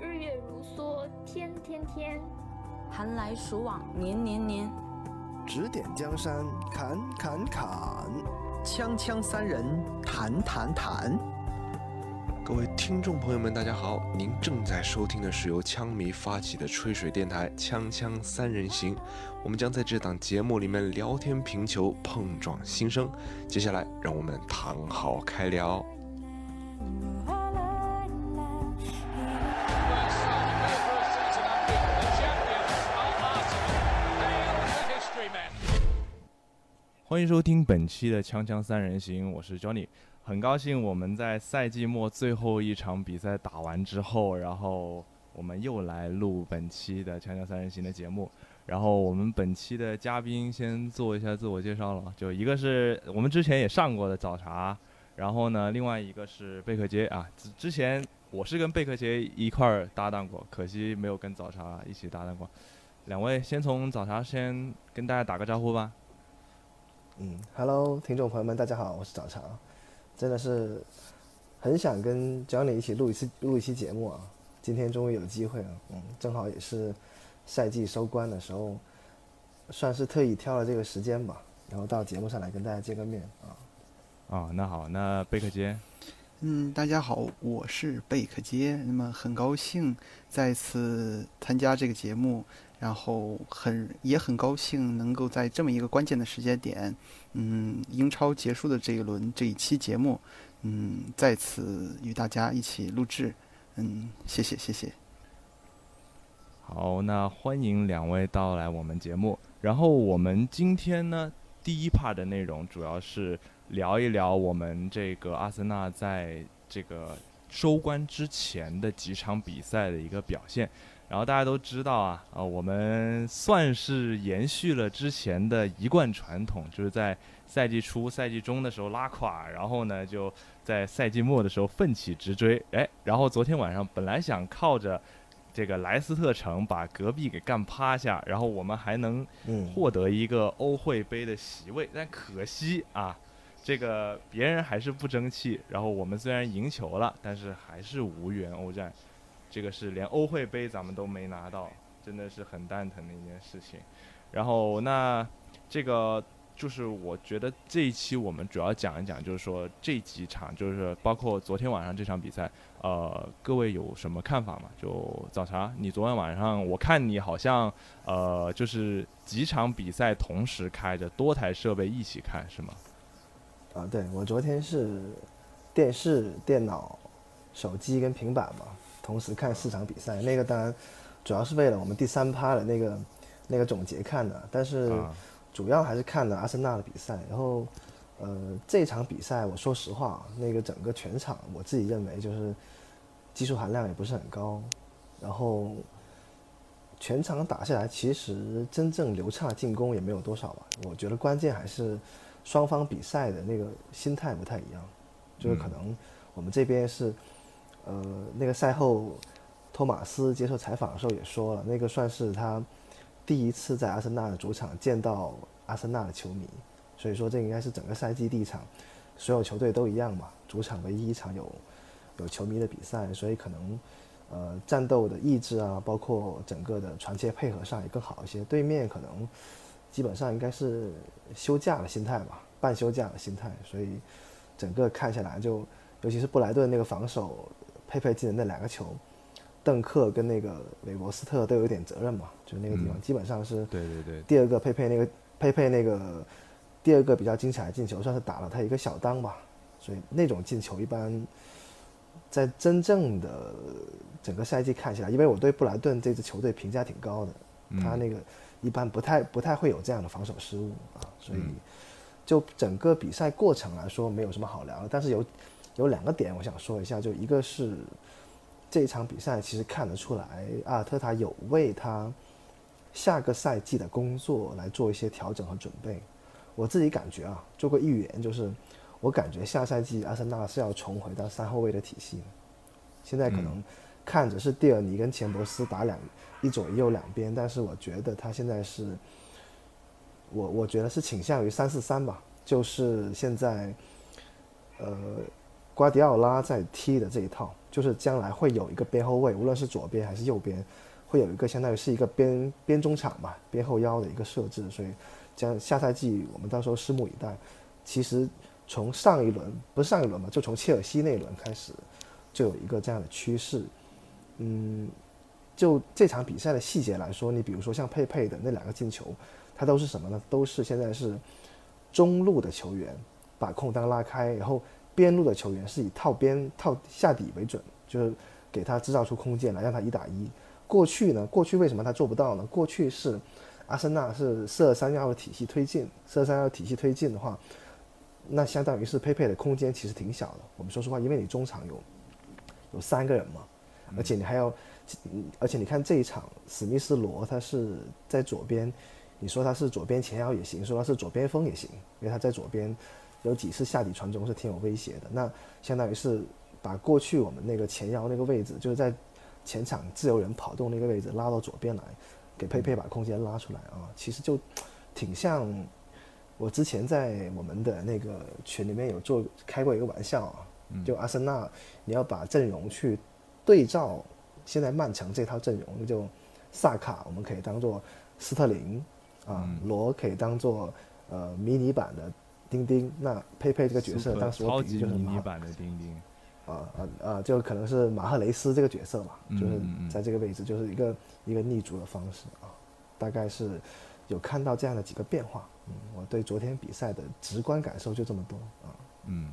日月如梭，天天天；寒来暑往，年年年。指点江山，砍砍砍；锵锵三人，谈谈谈。各位听众朋友们，大家好！您正在收听的是由枪迷发起的吹水电台《锵锵三人行》，我们将在这档节目里面聊天评球，碰撞心声。接下来，让我们躺好开聊。欢迎收听本期的《锵锵三人行》，我是 Johnny。很高兴我们在赛季末最后一场比赛打完之后，然后我们又来录本期的《锵锵三人行》的节目。然后我们本期的嘉宾先做一下自我介绍了，就一个是我们之前也上过的早茶，然后呢，另外一个是贝克街啊。之之前我是跟贝克街一块儿搭档过，可惜没有跟早茶一起搭档过。两位先从早茶先跟大家打个招呼吧。嗯，Hello，听众朋友们，大家好，我是早茶。真的是很想跟 Johnny 一起录一次录一期节目啊！今天终于有机会了，嗯，正好也是赛季收官的时候，算是特意挑了这个时间吧，然后到节目上来跟大家见个面啊。啊，那好，那贝克街，嗯，大家好，我是贝克街，那么很高兴再次参加这个节目。然后很也很高兴能够在这么一个关键的时间点，嗯，英超结束的这一轮这一期节目，嗯，在此与大家一起录制，嗯，谢谢谢谢。好，那欢迎两位到来我们节目。然后我们今天呢，第一 part 的内容主要是聊一聊我们这个阿森纳在这个收官之前的几场比赛的一个表现。然后大家都知道啊，啊，我们算是延续了之前的一贯传统，就是在赛季初、赛季中的时候拉垮，然后呢就在赛季末的时候奋起直追。哎，然后昨天晚上本来想靠着这个莱斯特城把隔壁给干趴下，然后我们还能获得一个欧会杯的席位，但可惜啊，这个别人还是不争气，然后我们虽然赢球了，但是还是无缘欧战。这个是连欧会杯咱们都没拿到，真的是很蛋疼的一件事情。然后那这个就是我觉得这一期我们主要讲一讲，就是说这几场，就是包括昨天晚上这场比赛，呃，各位有什么看法吗？就早茶，你昨天晚上我看你好像呃，就是几场比赛同时开着多台设备一起看是吗？啊，对我昨天是电视、电脑、手机跟平板嘛。同时看四场比赛，那个当然主要是为了我们第三趴的那个那个总结看的，但是主要还是看了阿森纳的比赛。然后，呃，这场比赛我说实话，那个整个全场我自己认为就是技术含量也不是很高，然后全场打下来，其实真正流畅的进攻也没有多少吧。我觉得关键还是双方比赛的那个心态不太一样，就是可能我们这边是。呃，那个赛后，托马斯接受采访的时候也说了，那个算是他第一次在阿森纳的主场见到阿森纳的球迷，所以说这应该是整个赛季第一场，所有球队都一样嘛，主场唯一一场有有球迷的比赛，所以可能呃战斗的意志啊，包括整个的传切配合上也更好一些。对面可能基本上应该是休假的心态吧，半休假的心态，所以整个看下来就，尤其是布莱顿那个防守。佩佩进的那两个球，邓克跟那个韦伯斯特都有点责任嘛，就那个地方基本上是。对对对。第二个佩佩那个佩佩那个第二个比较精彩的进球，算是打了他一个小当吧。所以那种进球一般，在真正的整个赛季看起来，因为我对布莱顿这支球队评价挺高的，他那个一般不太不太会有这样的防守失误啊。所以就整个比赛过程来说，没有什么好聊的，但是有。有两个点我想说一下，就一个是这一场比赛，其实看得出来阿尔特塔有为他下个赛季的工作来做一些调整和准备。我自己感觉啊，做个预言，就是我感觉下赛季阿森纳是要重回到三后卫的体系。现在可能看着是蒂尔尼跟钱伯斯打两一左一右两边，但是我觉得他现在是，我我觉得是倾向于三四三吧，就是现在呃。瓜迪奥拉在踢的这一套，就是将来会有一个边后卫，无论是左边还是右边，会有一个相当于是一个边边中场吧，边后腰的一个设置。所以，将下赛季我们到时候拭目以待。其实从上一轮不是上一轮嘛，就从切尔西那一轮开始，就有一个这样的趋势。嗯，就这场比赛的细节来说，你比如说像佩佩的那两个进球，它都是什么呢？都是现在是中路的球员把空当拉开，然后。边路的球员是以套边套下底为准，就是给他制造出空间来让他一打一。过去呢，过去为什么他做不到呢？过去是阿森纳是四二三幺的体系推进，四二三幺体系推进的话，那相当于是佩佩的空间其实挺小的。我们说实话，因为你中场有有三个人嘛，而且你还要，而且你看这一场，史密斯罗他是在左边，你说他是左边前腰也行，说他是左边锋也行，因为他在左边。有几次下底传中是挺有威胁的，那相当于是把过去我们那个前腰那个位置，就是在前场自由人跑动那个位置拉到左边来，给佩佩把空间拉出来啊。其实就挺像我之前在我们的那个群里面有做开过一个玩笑啊，就阿森纳你要把阵容去对照现在曼城这套阵容，就萨卡我们可以当做斯特林啊，罗可以当做呃迷你版的。丁丁，那佩佩这个角色，当时我比就是迷你版的丁丁，啊啊啊，就可能是马赫雷斯这个角色嘛，就是在这个位置，就是一个一个逆足的方式啊，大概是有看到这样的几个变化。嗯，我对昨天比赛的直观感受就这么多啊。嗯，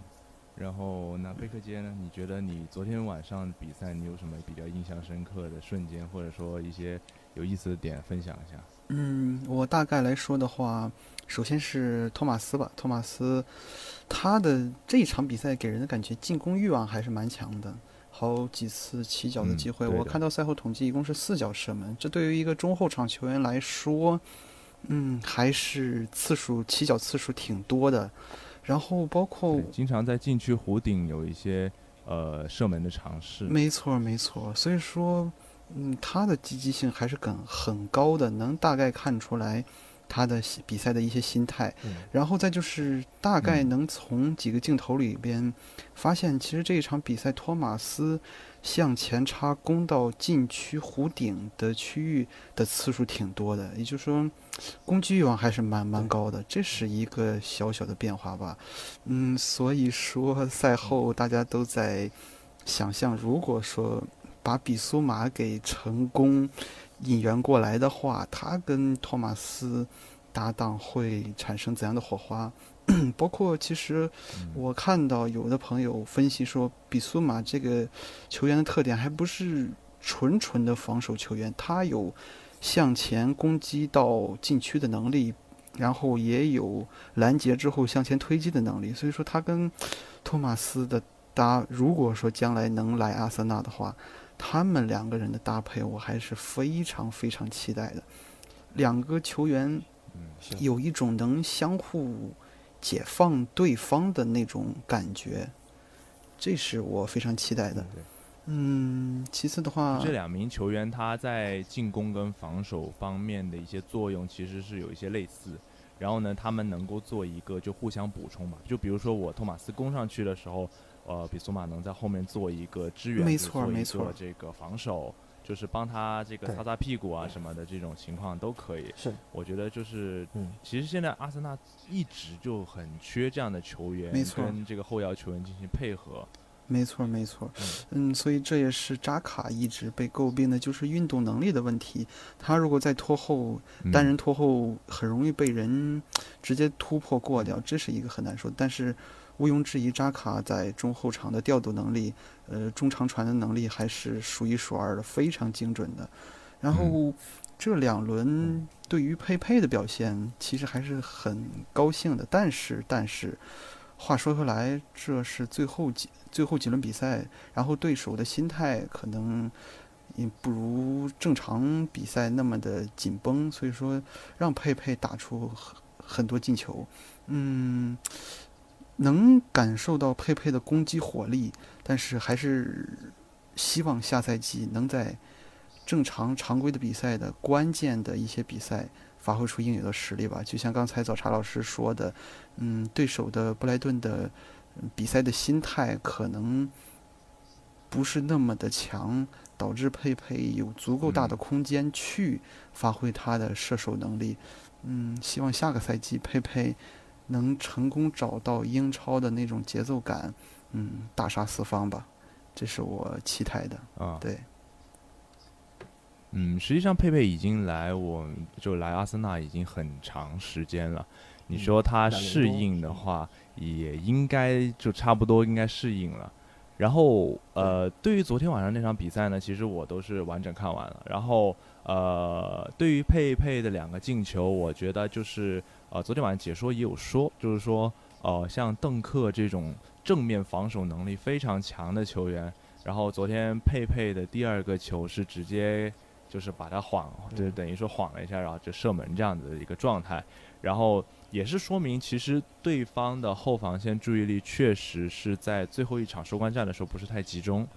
然后那贝克街呢？你觉得你昨天晚上比赛你有什么比较印象深刻的瞬间，或者说一些有意思的点分享一下？嗯，我大概来说的话。首先是托马斯吧，托马斯，他的这一场比赛给人的感觉进攻欲望还是蛮强的，好几次起脚的机会，我看到赛后统计一共是四脚射门，这对于一个中后场球员来说，嗯，还是次数起脚次数挺多的。然后包括经常在禁区弧顶有一些呃射门的尝试，没错没错，所以说，嗯，他的积极性还是很很高的，能大概看出来。他的比赛的一些心态，然后再就是大概能从几个镜头里边发现，其实这一场比赛托马斯向前插攻到禁区弧顶的区域的次数挺多的，也就是说攻击欲望还是蛮蛮高的，这是一个小小的变化吧。嗯，所以说赛后大家都在想象，如果说把比苏马给成功。引援过来的话，他跟托马斯搭档会产生怎样的火花？包括其实我看到有的朋友分析说，比苏马这个球员的特点还不是纯纯的防守球员，他有向前攻击到禁区的能力，然后也有拦截之后向前推进的能力。所以说，他跟托马斯的搭，如果说将来能来阿森纳的话。他们两个人的搭配，我还是非常非常期待的。两个球员有一种能相互解放对方的那种感觉，这是我非常期待的。嗯，其次的话，这两名球员他在进攻跟防守方面的一些作用其实是有一些类似。然后呢，他们能够做一个就互相补充吧。就比如说我托马斯攻上去的时候。呃，比苏马能在后面做一个支援，没错没错，这个防守就是帮他这个擦擦屁股啊什么的这种情况都可以。是，我觉得就是，嗯其实现在阿森纳一直就很缺这样的球员，没错，跟这个后腰球员进行配合。没错没错，嗯，所以这也是扎卡一直被诟病的，就是运动能力的问题。他如果在拖后，单人拖后，很容易被人直接突破过掉，这是一个很难说。但是。毋庸置疑，扎卡在中后场的调度能力，呃，中长传的能力还是数一数二的，非常精准的。然后这两轮对于佩佩的表现，其实还是很高兴的。但是，但是话说回来，这是最后几最后几轮比赛，然后对手的心态可能也不如正常比赛那么的紧绷，所以说让佩佩打出很很多进球，嗯。能感受到佩佩的攻击火力，但是还是希望下赛季能在正常常规的比赛的关键的一些比赛发挥出应有的实力吧。就像刚才早茶老师说的，嗯，对手的布莱顿的比赛的心态可能不是那么的强，导致佩佩有足够大的空间去发挥他的射手能力。嗯，希望下个赛季佩佩能成功找到英超的那种节奏感，嗯，大杀四方吧，这是我期待的。啊，对，嗯，实际上佩佩已经来，我就来阿森纳已经很长时间了。你说他适应的话，也应该就差不多应该适应了。然后呃，对于昨天晚上那场比赛呢，其实我都是完整看完了。然后呃，对于佩佩的两个进球，我觉得就是呃，昨天晚上解说也有说，就是说呃，像邓克这种正面防守能力非常强的球员，然后昨天佩佩的第二个球是直接就是把他晃，就是等于说晃了一下，然后就射门这样子的一个状态，然后。也是说明，其实对方的后防线注意力确实是在最后一场收官战的时候不是太集中。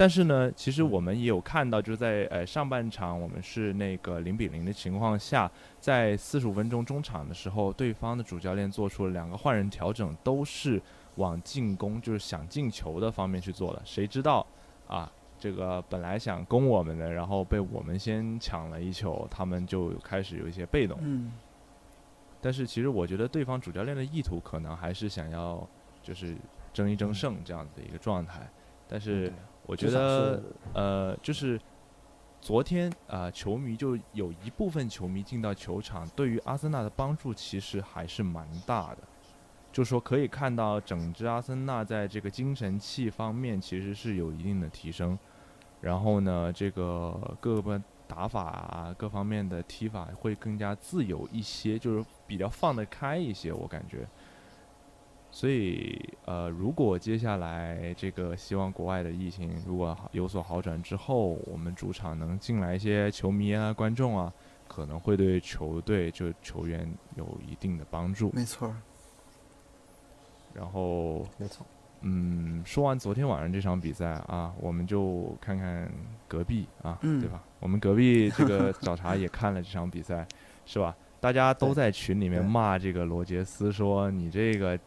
但是呢，其实我们也有看到，就是在呃上半场我们是那个零比零的情况下，在四十五分钟中场的时候，对方的主教练做出了两个换人调整，都是往进攻，就是想进球的方面去做的。谁知道啊，这个本来想攻我们的，然后被我们先抢了一球，他们就开始有一些被动。嗯。但是其实我觉得对方主教练的意图可能还是想要就是争一争胜这样子的一个状态，但是我觉得呃就是昨天啊球迷就有一部分球迷进到球场，对于阿森纳的帮助其实还是蛮大的，就说可以看到整支阿森纳在这个精神气方面其实是有一定的提升，然后呢这个各个。打法啊，各方面的踢法会更加自由一些，就是比较放得开一些，我感觉。所以，呃，如果接下来这个希望国外的疫情如果有所好转之后，我们主场能进来一些球迷啊、观众啊，可能会对球队就球员有一定的帮助。没错。然后，没错。嗯，说完昨天晚上这场比赛啊，我们就看看隔壁啊，对吧？我们隔壁这个 找茬也看了这场比赛，是吧？大家都在群里面骂这个罗杰斯，说你这个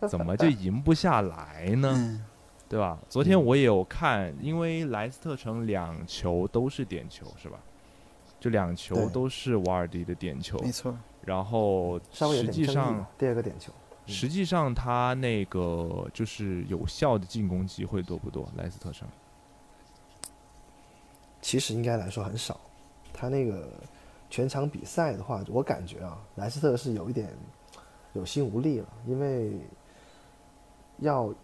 怎么就赢不下来呢？对吧？昨天我也有看，因为莱斯特城两球都是点球，是吧？就两球都是瓦尔迪的点球，没错。然后实际上第二个点球。实际上，他那个就是有效的进攻机会多不多？莱斯特城其实应该来说很少。他那个全场比赛的话，我感觉啊，莱斯特是有一点有心无力了，因为要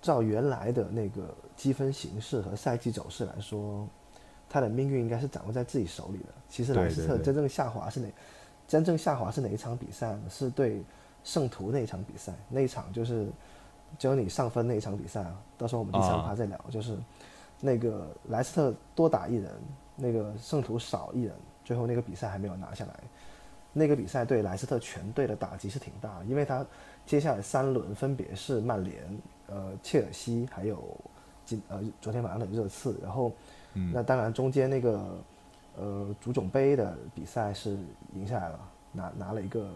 照原来的那个积分形式和赛季走势来说，他的命运应该是掌握在自己手里的。其实莱斯特真正下滑是哪？真正下滑是哪一场比赛呢？是对。圣徒那一场比赛，那一场就是只有你上分那一场比赛啊。到时候我们第三趴再聊，就是那个莱斯特多打一人，那个圣徒少一人，最后那个比赛还没有拿下来。那个比赛对莱斯特全队的打击是挺大，因为他接下来三轮分别是曼联、呃切尔西，还有今呃昨天晚上的热刺，然后那当然中间那个呃足总杯的比赛是赢下来了，拿拿了一个。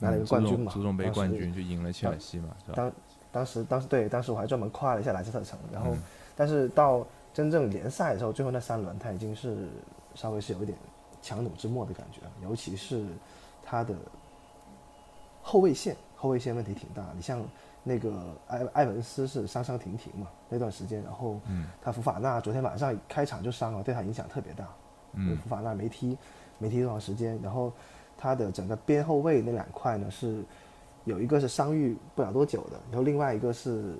拿了一个冠军嘛，足总杯冠军就赢了切尔西嘛，是吧？当当时当时对，当时我还专门夸了一下莱斯特城，然后，但是到真正联赛的时候，最后那三轮他已经是稍微是有一点强弩之末的感觉了，尤其是他的后卫线，后卫线问题挺大。你像那个埃埃文斯是伤伤停停嘛那段时间，然后他福法纳昨天晚上开场就伤了，对他影响特别大。嗯，福法纳没踢没踢多长时间，然后。他的整个边后卫那两块呢，是有一个是伤愈不了多久的，然后另外一个是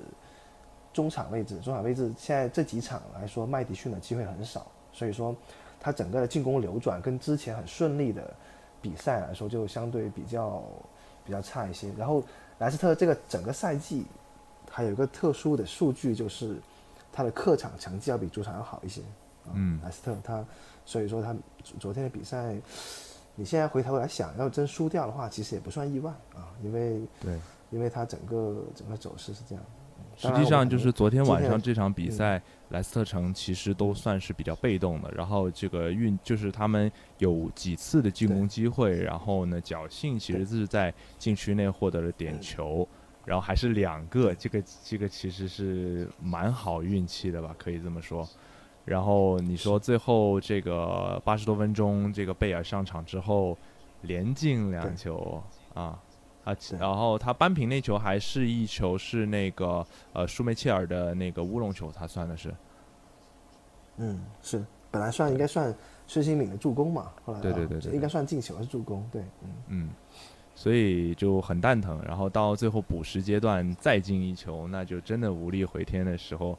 中场位置。中场位置现在这几场来说，麦迪逊的机会很少，所以说他整个的进攻流转跟之前很顺利的比赛来说，就相对比较比较差一些。然后莱斯特这个整个赛季还有一个特殊的数据，就是他的客场成绩要比主场要好一些。嗯，莱斯特他所以说他昨天的比赛。你现在回头来想，要真输掉的话，其实也不算意外啊，因为对，因为他整个整个走势是这样。实际上就是昨天晚上这场比赛，莱斯特城其实都算是比较被动的。然后这个运就是他们有几次的进攻机会，然后呢侥幸其实是在禁区内获得了点球，然后还是两个，这个这个其实是蛮好运气的吧，可以这么说。然后你说最后这个八十多分钟，这个贝尔上场之后连进两球啊啊，然后他扳平那球还是一球是那个呃舒梅切尔的那个乌龙球，他算的是嗯，是，本来算应该算孙兴敏的助攻嘛，后来对对啊对应该算进球还是助攻？对，嗯，嗯，所以就很蛋疼。然后到最后补时阶段再进一球，那就真的无力回天的时候，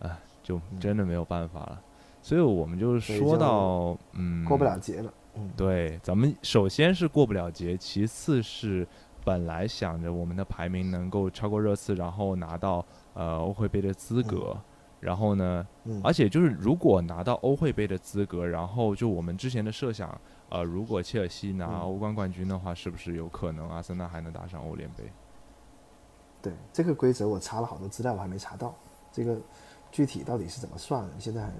啊，就真的没有办法了。所以我们就是说到，嗯，过不了节了，嗯，对，咱们首先是过不了节，其次是本来想着我们的排名能够超过热刺，然后拿到呃欧会杯的资格。然后呢，嗯而且就是如果拿到欧会杯的资格，然后就我们之前的设想，呃，如果切尔西拿嗯欧冠冠军的话，是不是有可能阿森纳还能打上欧联杯？对，这个规则我查了好多资料，我还没查到，这个具体到底是怎么算的，现在还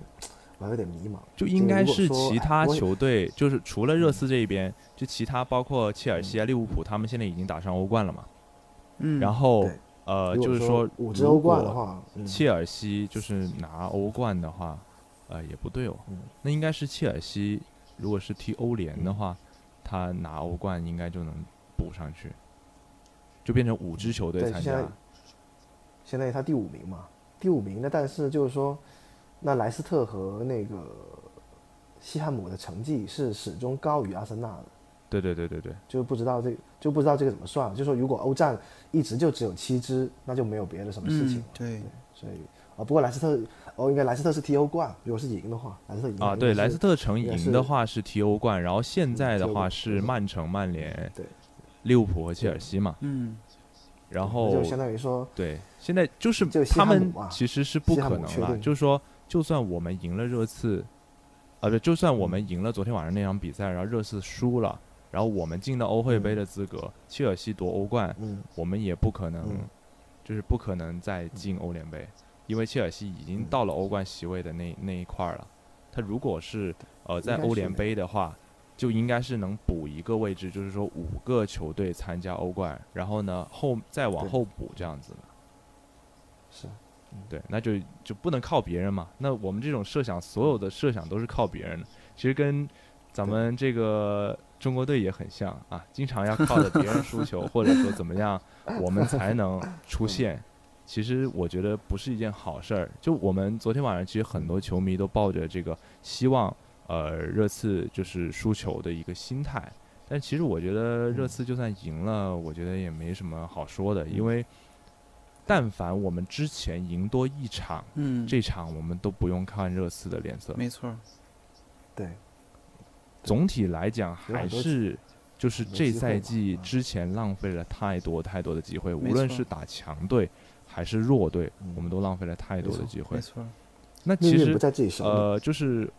我还有点迷茫。就应该是其他球队，就是除了热刺这一边，就其他包括切尔西啊、利物浦，他们现在已经打上欧冠了嘛。嗯，然后呃，就是说，如五支欧冠的果话，嗯，切尔西就是拿欧冠的话，呃，也不对哦，嗯那应该是切尔西，如果是踢欧联的话，他拿欧冠应该就能补上去，就变成五支球队参加对现在。现在他第五名嘛，第五名的，但是就是说，那莱斯特和那个西汉姆的成绩是始终高于阿森纳的，对对对对对，就不知道这就不知道这个怎么算。就说如果欧战一直就只有七支，那就没有别的什么事情了。，嗯对，所以啊，不过莱斯特哦，应该莱斯特是踢欧冠，如果是赢的话，莱斯特赢啊，对，莱斯特城赢的话是踢欧冠，然后现在的话是嗯曼城、曼联、对，利物浦和切尔西嘛。嗯，然后就相当于说，对，现在就是他们其实是不可能了，就是说，就算我们赢了热刺，啊，不，就算我嗯。们赢了昨天晚上那场比赛，然后热刺输了，然后我们进到欧会杯的资格，切尔西夺欧冠，嗯，我们也不可能，嗯。就是不可能再进欧联杯，因为切尔西已经嗯到了欧冠席位的那那一块儿了。他如果是呃在欧联杯的话，就应该是能补一个位置，就是说五个球队参加欧冠，然后呢后再往后补这样子。的。是对，那就就不能靠别人嘛。那我们这种设想，所有的设想都是靠别人的，其实跟咱们这个中国队也很像啊，经常要靠着别人输球，或者说怎么样，我们才能出现。其实我觉得不是一件好事儿。就我们昨天晚上，其实很多球迷都抱着这个希望，呃，热刺就是输球的一个心态。但其实我觉得热刺就算赢了，我觉得也没什么好说的，因为但凡我们之前赢多一场，嗯，这场我们都不用看热刺的脸色。没错儿，对，总体来讲，还是就是这赛季嗯之前浪费了太多太多的机会，无论是打强队还是弱队，嗯我们都浪费了太多的机会没。错，那其实。呃，就是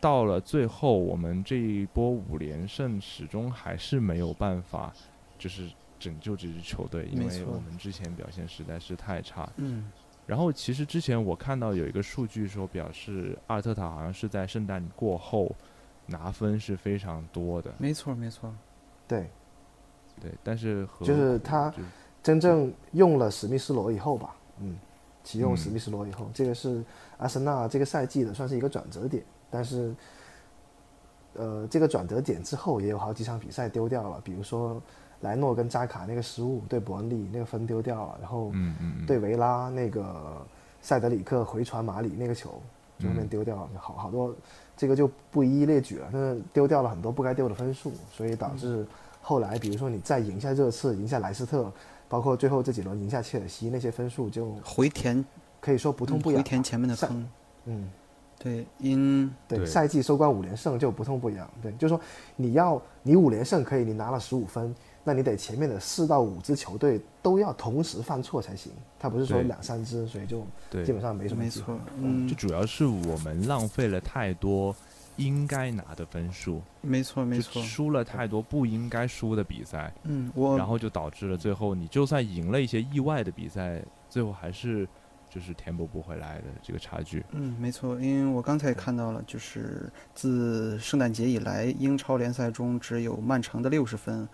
到了最后，我们这一波五连胜始终还是没有办法，就是拯救这支球队，因为我们之前表现实在是太差。嗯，然后其实之前我看到有一个数据说，表示阿尔特塔好像是在圣诞过后拿分是非常多的，没错，没错，对，对，但是和就是他真正用了史密斯罗以后吧，嗯，启用嗯。史密斯罗以后，这个是阿森纳这个赛季的算是一个转折点，但是，呃，这个转折点之后也有好几场比赛丢掉了，比如说莱诺跟扎卡那个失误对伯恩利那个分丢掉了，然后嗯嗯嗯，对维拉那个塞德里克回传马里那个球，就后面嗯丢掉了，好好多，这个就不一一列举了，但是丢掉了很多不该丢的分数，所以导致后来比如说你再赢下热刺，赢下莱斯特，包括最后这几轮赢下切尔西，那些分数就回填可以说不痛嗯不痒。回填前面的赛坑，嗯，对，因对，对赛季收官五连胜就不痛不痒。对，就是说你要你五连胜可以，你拿了十五分，那你得前面的四到五支球队都要同时犯错才行。他不是说两三支，所以就基，本上没什么机会没错，嗯就，主要是我们浪费了太多应该拿的分数，没错，没错，输了太多不应该输的比赛。嗯，我然后就导致了最后你就算赢了一些意外的比赛，最后还是就是填补不回来的这个差距。嗯，没错，因为我刚才也看到了，就是自圣诞节以来，英超联赛中只有曼城的六十分，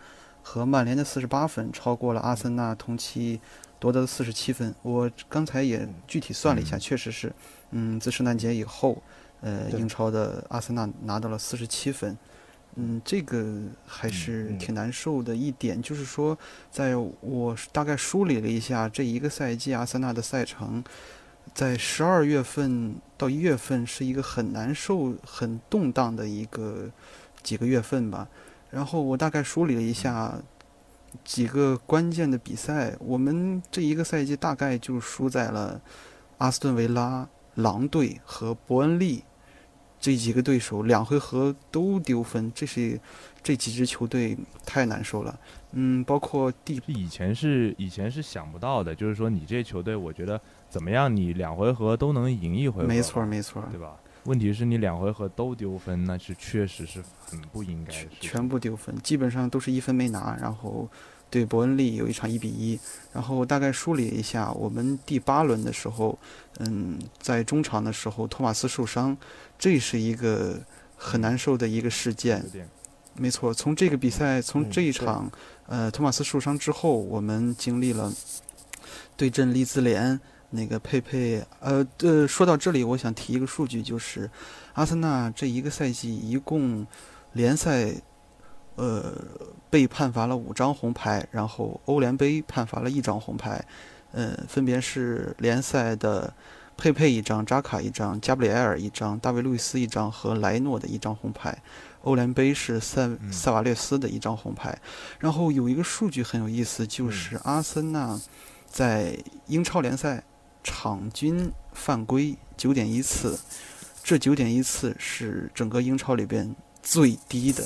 和曼联的四十八分，超过了阿森纳同期夺得的四十七分。我刚才也具体算了一下，嗯确实是，嗯，自圣诞节以后，呃，英超的阿森纳拿到了四十七分。嗯，这个还是嗯挺难受的一点，就是说，在我大概梳理了一下这一个赛季阿森纳的赛程，在十二月份到一月份是一个很难受、很动荡的一个几个月份吧。然后我大概梳理了一下几个关键的比赛，我们这一个赛季大概就输在了阿斯顿维拉、狼队和伯恩利这几个对手，两回合都丢分，这是这几支球队太难受了。嗯，包括第以前是以前是想不到的，就是说你这球队，我觉得怎么样，你两回合都能赢一回合，没错没错，对吧？问题是你两回合都丢分，那是确实是很不应该的。全部丢分，基本上都是一分没拿。然后对伯恩利有一场一比一。然后大概梳理一下，我们第八轮的时候，嗯，在中场的时候，托马斯受伤，这是一个很难受的一个事件没错，从这个比赛，从嗯这一对场，呃，托马斯受伤之后，我们经历了对阵利兹联。那个佩佩，呃呃，说到这里，我想提一个数据，就是阿森纳这一个赛季一共联赛，呃，被判罚了五张红牌，然后欧联杯判罚了一张红牌，呃，分别是联赛的佩佩一张、扎卡一张、加布里埃尔一张、大卫路易斯一张和莱诺的一张红牌。欧联杯是塞嗯。塞瓦略斯的一张红牌，然后有一个数据很有意思，就是阿森纳在英超联赛场均犯规九点一次，这九点一次是整个英超里边最低的，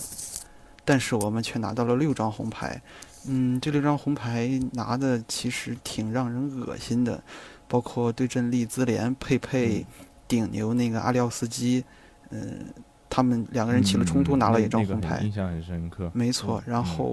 但是我们却拿到了六张红牌。嗯，这六张红牌拿的其实挺让人恶心的，包括对阵利兹联，佩佩顶牛那个阿廖斯基，嗯、他们两个人起了冲突，嗯拿了一张红牌。很印象很深刻。没错，然嗯后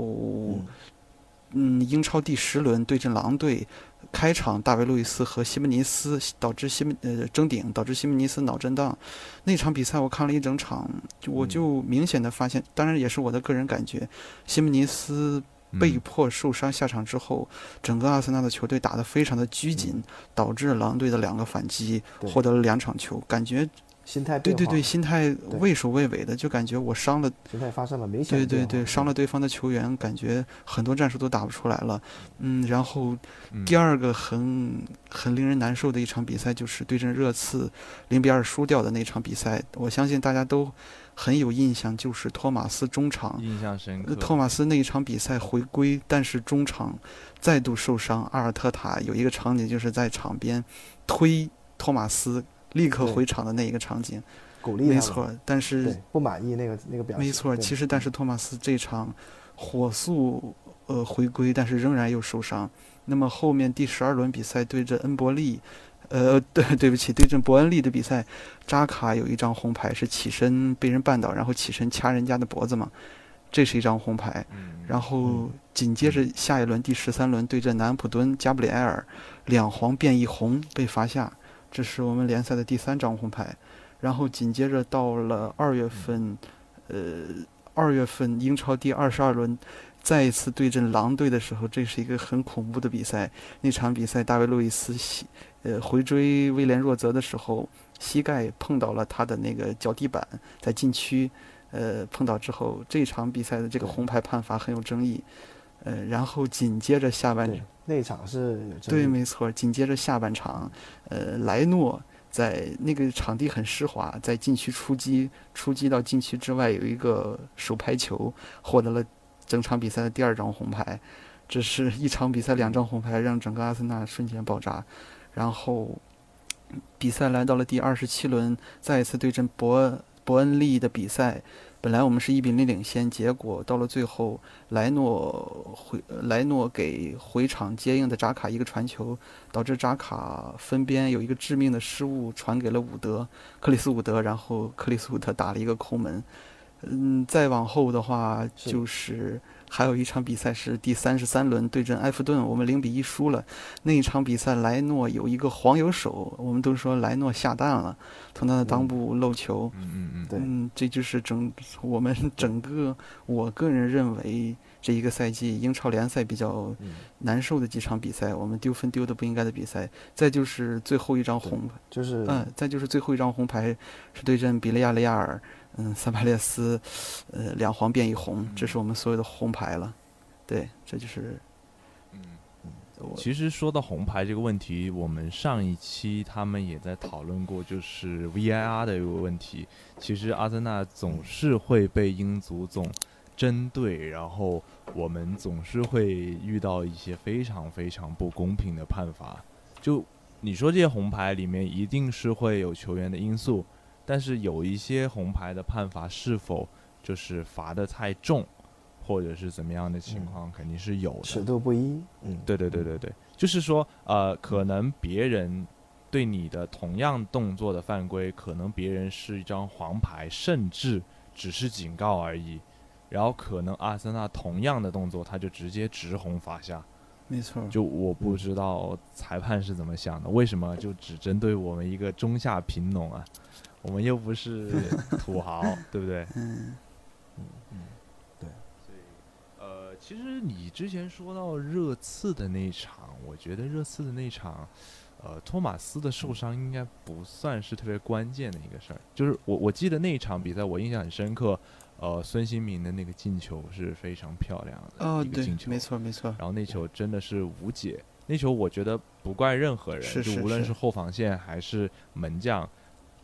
嗯嗯，英超第十轮对阵狼队，开场大卫路易斯和西门尼斯导致西门呃争顶，导致西门尼斯脑震荡。那场比赛我看了一整场，我嗯。就明显的发现，当然也是我的个人感觉，西门尼斯被嗯迫受伤下场之后，整个阿森纳的球队打得非常的拘谨，导致狼队的两个反击获得了两场球，感觉心态，对对对，心态畏首畏尾的，就感觉我伤了心态发生了明显对对对，伤了对方的球员，感觉很多战术都打不出来了。嗯，然后嗯第二个很很令人难受的一场比赛就是对阵热刺零比二输掉的那场比赛，我相信大家都很有印象，就是托马斯中场。印象深刻。呃托马斯那一场比赛回归，但是中场再度受伤。阿尔特塔有一个场景就是在场边推托马斯立刻回场的那一个场景，鼓励没错。但是不满意那个那个表现，没错，对。其实但是托马斯这场火速呃回归，但是仍然又受伤。那么后面第十二轮比赛对阵恩伯利，呃，对 对不起，对阵伯恩利的比赛，扎卡有一张红牌是起身被人绊倒，然后起身掐人家的脖子嘛，这是一张红牌。嗯，然后嗯。紧接着下一轮第十三轮对阵南安普敦，加布里埃尔两黄变一红被罚下，这是我们联赛的第三张红牌。然后紧接着到了二月份，呃，二月份英超第二十二轮再一次对阵狼队的时候，这是一个很恐怖的比赛。那场比赛，大卫·路易斯膝呃回追威廉·若泽的时候，膝盖碰到了他的那个脚底板，在禁区。呃，碰到之后，这场比赛的这个红牌判罚很有争议。呃，然后紧接着下半场那场是有对，没错。紧接着下半场，呃，莱诺在那个场地很湿滑，在禁区出击，出击到禁区之外有一个手拍球，获得了整场比赛的第二张红牌。这是一场比赛两张红牌，让整个阿森纳瞬间爆炸。然后比赛来到了第二十七轮，再一次对阵伯伯恩利的比赛。本来我们是一比零领先，结果到了最后，莱诺回莱诺给回场接应的扎卡一个传球，导致扎卡分边有一个致命的失误，传给了伍德克里斯伍德，然后克里斯伍德打了一个空门。嗯，再往后的话是就是还有一场比赛是第三十三轮对阵埃弗顿，我们零比一输了。那一场比赛莱诺有一个黄油手，我们都说莱诺下蛋了，从他的裆部漏球。嗯嗯嗯，对。嗯，这就是整我们整个我个人认为这一个赛季英超联赛比较嗯。难受的几场比赛，我们丢分丢的不应该的比赛，再就是最后一张红，就是嗯，再就是最后一张红牌是对阵比利亚雷亚尔，嗯，萨巴列斯，呃，两黄变一红，这是我们所有的红牌了。对，这就是嗯，我其实说到红牌这个问题，我们上一期他们也在讨论过，就是 VIR 的一个问题。其实阿森纳总是会被英足总针对，然后我们总是会遇到一些非常非常不公平的判罚。就你说这些红牌里面一定是会有球员的因素，但是有一些红牌的判罚是否就是罚的太重，或者是怎么样的情嗯况，肯定是有的。尺度不一，嗯，对对对对对，就是说，呃，可能别人对你的同样动作的犯规，可能别人是一张黄牌，甚至只是警告而已，然后可能阿森纳同样的动作，他就直接直红罚下。没错，就我不知道裁判是怎么想的，为什么就只针对我们一个中下贫农啊？我们又不是 土豪，对不对？嗯。嗯对。所以，呃，其实你之前说到热刺的那一场，我觉得热刺的那场，呃，托马斯的受伤应该不算是特别关键的一个事儿。就是我我记得那一场比赛，我印象很深刻，呃，孙兴民的那个进球是非常漂亮的哦，对一个进，球，没错没错，然后那球真的是无解，那球我觉得不怪任何人，是就是无论是。是后防线还是门将，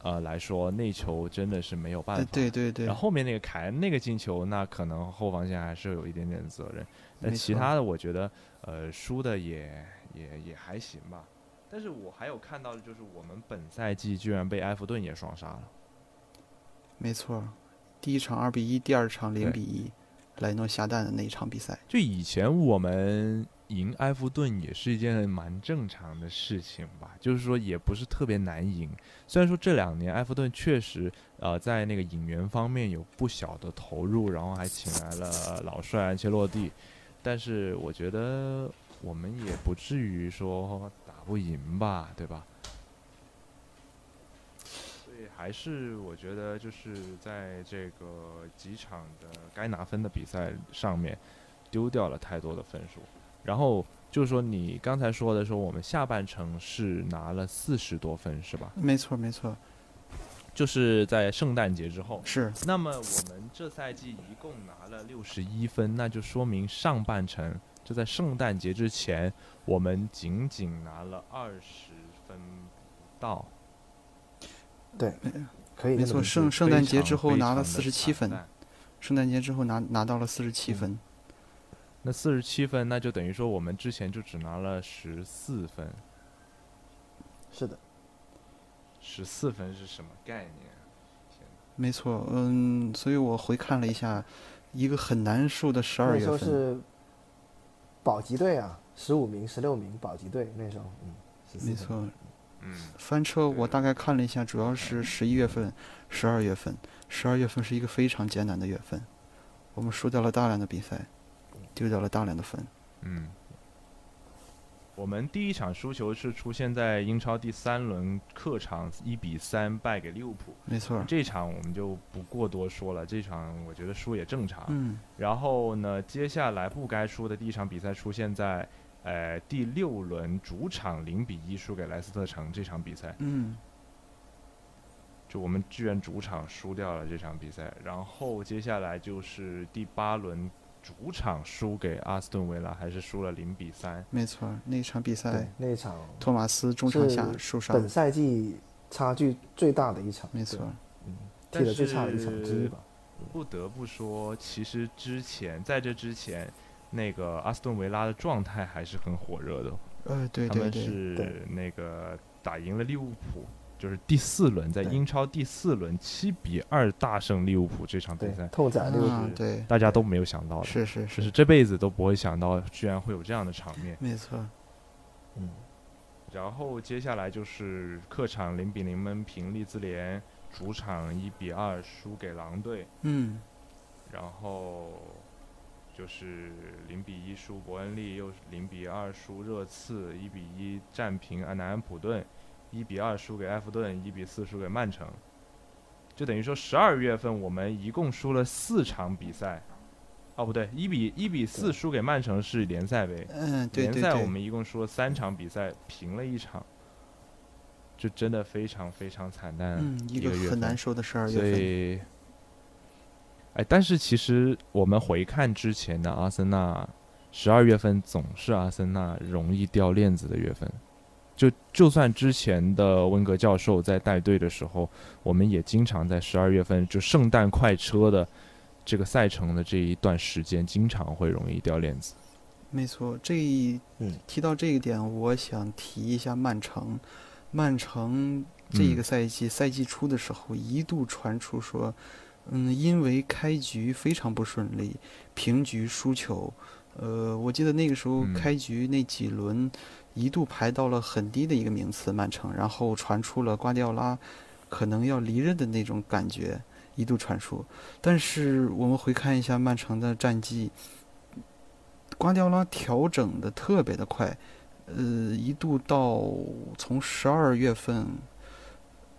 呃来说，内球真的是没有办法。对对对然后后面那个凯恩那个进球，那可能后防线还是有一点点责任。但其他的，我觉得呃输的也也也还行吧。但是我还有看到的就是我们本赛季居然被埃弗顿也双杀了。没错，第一场二比一，第二场零比一，莱诺下蛋的那一场比赛，就以前我们赢埃弗顿也是一件蛮正常的事情吧，就是说也不是特别难赢。虽然说这两年埃弗顿确实呃在那个引援方面有不小的投入，然后还请来了老帅安切洛蒂，但是我觉得我们也不至于说打不赢吧，对吧？所以还是我觉得就是在这个几场的该拿分的比赛上面丢掉了太多的分数。然后就是说你刚才说的说我们下半程是拿了四十多分是吧？没错没错，就是在圣诞节之后。是那么我们这赛季一共拿了六十一分，那就说明上半程就在圣诞节之前，我们仅仅拿了二十分不到。没错，可以没错圣圣诞节之后拿了四十七分，圣诞节之后拿拿到了四十七嗯分，那四十七分，那就等于说我们之前就只拿了十四分，是的，十四分是什么概念没错，嗯，所以我回看了一下，一个很难受的十二那时候月份，是保级队啊，十五名、十六名保级队，那时候，嗯，没错，嗯，翻车我大概看了一下，主要是十一月份、十二月份，十二月份是一个非常艰难的月份，我们输掉了大量的比赛，丢掉了大量的分，嗯，我们第一场输球是出现在英超第三轮客场一比三败给利物浦，没错，这场我们就不过多说了，这场我觉得输也正常。嗯，然后呢，接下来不该输的第一场比赛出现在呃第六轮主场零比一输给莱斯特城这场比赛，嗯，就我们居然主场输掉了这场比赛。然后接下来就是第八轮主场输给阿斯顿维拉，还是输了零比三。没错，那场比赛，那场托马斯中场下是受伤本，赛季差距最大的一场，没错，嗯，踢的最差的一场之一吧。不得不说，其实之前在这之前，那个阿斯顿维拉的状态还是很火热的。呃，对他们对对，是对那个打赢了利物浦，就是第四轮，在英超第四轮七比二大胜利物浦这场比赛，，痛宰利物浦，啊，对，大家都没有想到的，是是，就是是这辈子都不会想到，居然会有这样的场面。没错，嗯，然后接下来就是客场零比零闷平利兹联，主场一比二输给狼队，嗯，然后就是零比一输伯恩利，又零比二输热刺，一比一战平安南安普顿，一比二输给埃弗顿，一比四输给曼城。就等于说十二月份我们一共输了四场比赛，哦不对，一比一比四输给曼城是联赛杯，嗯，对联赛我们一共输了三场比赛，平了一场，就真的非常非常惨淡嗯，一个月很难受的十二月份。以，哎，但是其实我们回看之前的阿森纳，十二月份总是阿森纳容易掉链子的月份。就就算之前的温格教授在带队的时候，我们也经常在十二月份就圣诞快车的这个赛程的这一段时间，经常会容易掉链子。没错，这一嗯提到这一点，我想提一下曼城。曼城这一个赛季、赛季初的时候，一度传出说，嗯，因为开局非常不顺利，平局输球。呃，我记得那个时候嗯开局那几轮，一度排到了很低的一个名次，曼城，然后传出了瓜迪奥拉可能要离任的那种感觉，一度传出。但是我们回看一下曼城的战绩，瓜迪奥拉调整的特别的快，呃，一度到从十二月份，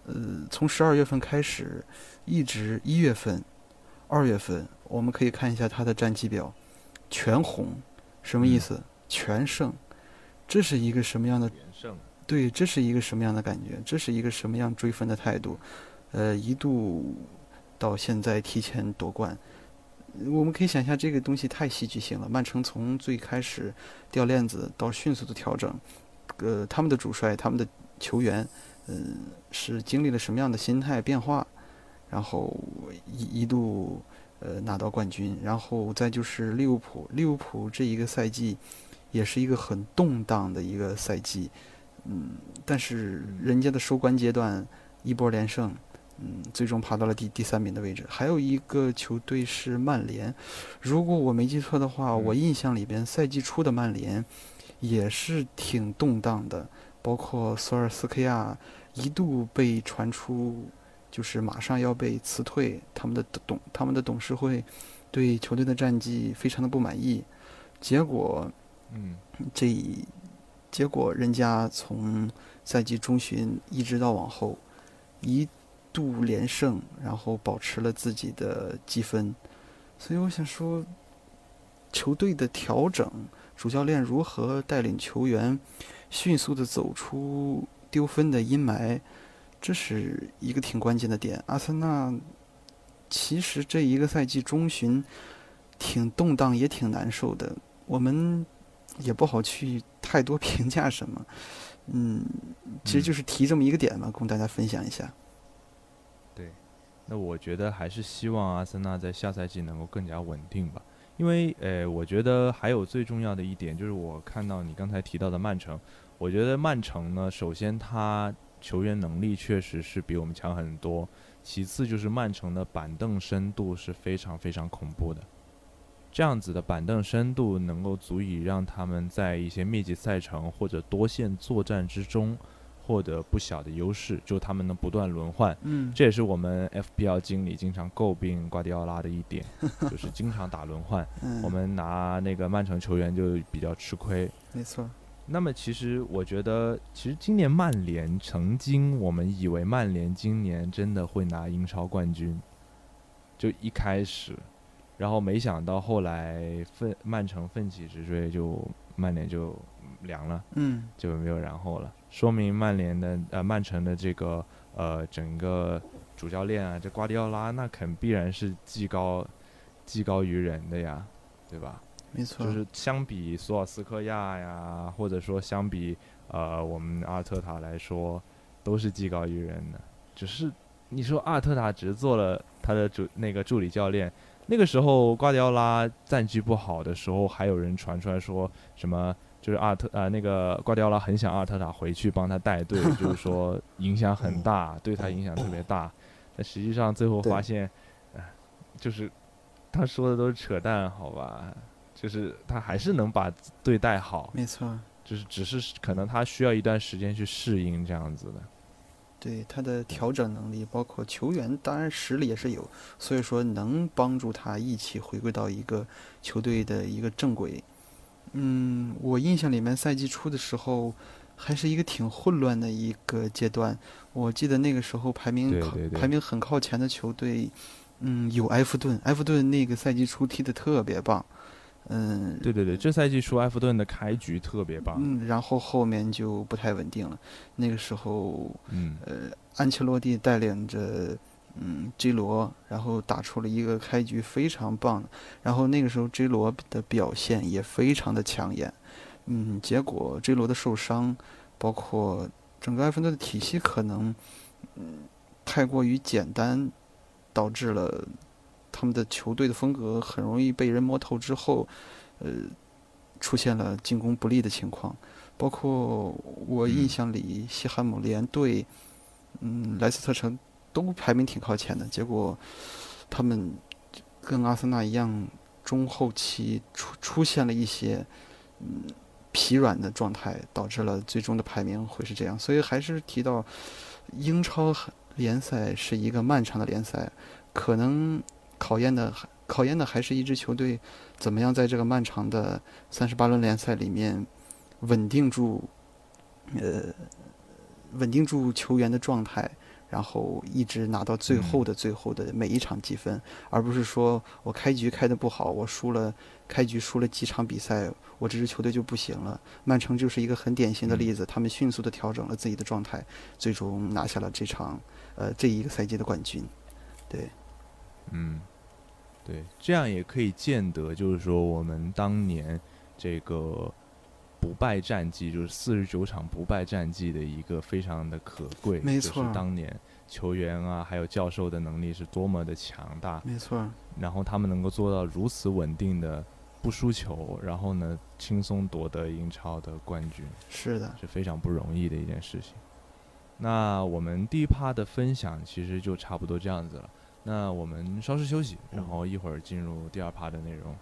呃，从十二月份开始，一直一月份、二月份，我们可以看一下他的战绩表，全红，什么意嗯思？全胜，这是一个什么样的，对，这是一个什么样的感觉？这是一个什么样追分的态度？呃，一度到现在提前夺冠，我们可以想一下，这个东西太戏剧性了。曼城从最开始掉链子到迅速的调整，呃，他们的主帅、他们的球员，嗯、是经历了什么样的心态变化？然后一一度呃拿到冠军，然后再就是利物浦，利物浦这一个赛季也是一个很动荡的一个赛季，嗯，但是人家的收官阶段一波连胜，嗯，最终爬到了第第三名的位置。还有一个球队是曼联，如果我没记错的话，嗯。我印象里边赛季初的曼联也是挺动荡的，包括索尔斯克亚一度被传出就是马上要被辞退，他们的董他们的董事会对球队的战绩非常的不满意，结果嗯，这结果人家从赛季中旬一直到往后一度连胜，然后保持了自己的积分，所以我想说，球队的调整，主教练如何带领球员迅速的走出丢分的阴霾，这是一个挺关键的点。阿森纳其实这一个赛季中旬挺动荡，也挺难受的。我们也不好去太多 评价什么，嗯，其实就是提这么一个点嘛，供大家分享一下。对那我觉得还是希望阿森纳在下赛季能够更加稳定吧，因为呃，我觉得还有最重要的一点就是我看到你刚才提到的曼城，我觉得曼城呢，首先他球员能力确实是比我们强很多，其次就是曼城的板凳深度是非常非常恐怖的，这样子的板凳深度能够足以让他们在一些密集赛程或者多线作战之中获得不小的优势，就他们能不断轮换。嗯，这也是我们 FPL 经理经常诟病瓜迪奥拉的一点，就是 经常打轮换。嗯我们拿那个曼城球员就比较吃亏。没错，那么其实我觉得，其实今年曼联曾经我们以为曼联今年真的会拿英超冠军，就一开始，然后没想到后来奋曼城奋起直追，就曼联就凉了。嗯，就没有然后了，说明曼联的呃曼城的这个呃整个主教练啊，这瓜迪奥拉那肯必然是技高技高于人的呀，对吧？没错，就是相比索尔斯克亚呀，或者说相比呃我们阿尔特塔来说，都是技高于人的。只是你说阿尔特塔只是做了他的主那个助理教练，那个时候瓜迪奥拉战绩不好的时候，还有人传出来说什么，就是阿尔特呃那个瓜迪奥拉很想阿尔特塔回去帮他带队，就是说 影响很大，对他影响特别大。但实际上最后发现，呃，就是他说的都是扯淡，好吧？就是他还是能把队带好，没错，就是只是可能他需要一段时间去适应这样子的。对他的调整能力，包括球员，当然实力也是有，所以说能帮助他一起回归到一个球队的一个正轨。嗯，我印象里面赛季初的时候，还是一个挺混乱的一个阶段。我记得那个时候排名排名很靠前的球队，嗯，有埃弗顿，埃弗顿那个赛季初踢的特别棒，嗯，对对对，这赛季初埃弗顿的开局特别棒，嗯，然后后面就不太稳定了。那个时候，嗯，呃，安切洛蒂带领着，嗯，J 罗，然后打出了一个开局非常棒的，然后那个时候 J 罗的表现也非常的抢眼，嗯，结果 J 罗的受伤，包括整个埃弗顿的体系可能，嗯，太过于简单。导致了他们的球队的风格很容易被人摸透之后，呃，出现了进攻不利的情况。包括我印象里，西汉姆联队、嗯，莱斯特城都排名挺靠前的。结果他们跟阿森纳一样，中后期出出现了一些嗯疲软的状态，导致了最终的排名会是这样。所以还是提到英超。联赛是一个漫长的联赛，可能考验的考验的还是一支球队怎么样在这个漫长的三十八轮联赛里面稳定住，呃，稳定住球员的状态。然后一直拿到最后的最后的每一场积分，而不是说我开局开的不好，我输了，开局输了几场比赛，我这支球队就不行了。曼城就是一个很典型的例子，他们迅速的调整了自己的状态，最终拿下了这场，呃，这一个赛季的冠军。对，嗯，对，这样也可以见得，就是说我们当年这个。不败战绩就是四十九场不败战绩的一个非常的可贵，没错。就是当年球员啊，还有教授的能力是多么的强大，没错。然后他们能够做到如此稳定的不输球，然后呢轻松夺得英超的冠军，是的，是非常不容易的一件事情。那我们第一趴的分享其实就差不多这样子了。那我们稍事休息，然后一会儿进入第二趴的内容。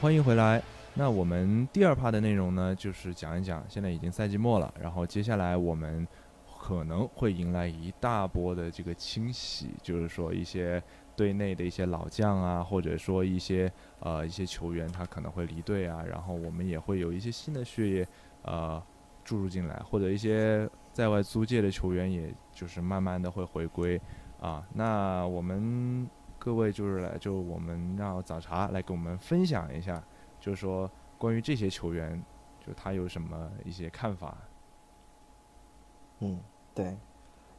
欢迎回来。那我们第二趴的内容呢，就是讲一讲，现在已经赛季末了，然后接下来我们可能会迎来一大波的这个清洗，就是说一些队内的一些老将啊，或者说一些呃一些球员他可能会离队啊，然后我们也会有一些新的血液呃注入进来，或者一些在外租借的球员，也就是慢慢的会回归啊。那我们。各位就是来，就我们让早茶来给我们分享一下，就是说关于这些球员，就他有什么一些看法。嗯，对，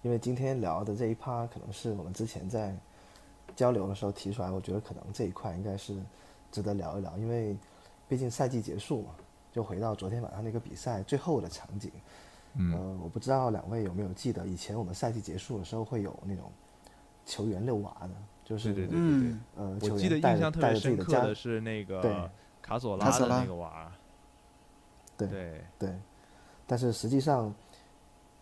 因为今天聊的这一趴可能是我们之前在交流的时候提出来，我觉得可能这一块应该是值得聊一聊，因为毕竟赛季结束嘛，就回到昨天晚上那个比赛最后的场景。嗯。呃，我不知道两位有没有记得，以前我们赛季结束的时候会有那种球员遛娃的。就是对对对对，呃，我记得印象特别深刻的是那个卡索拉的那个娃，对对对，但是实际上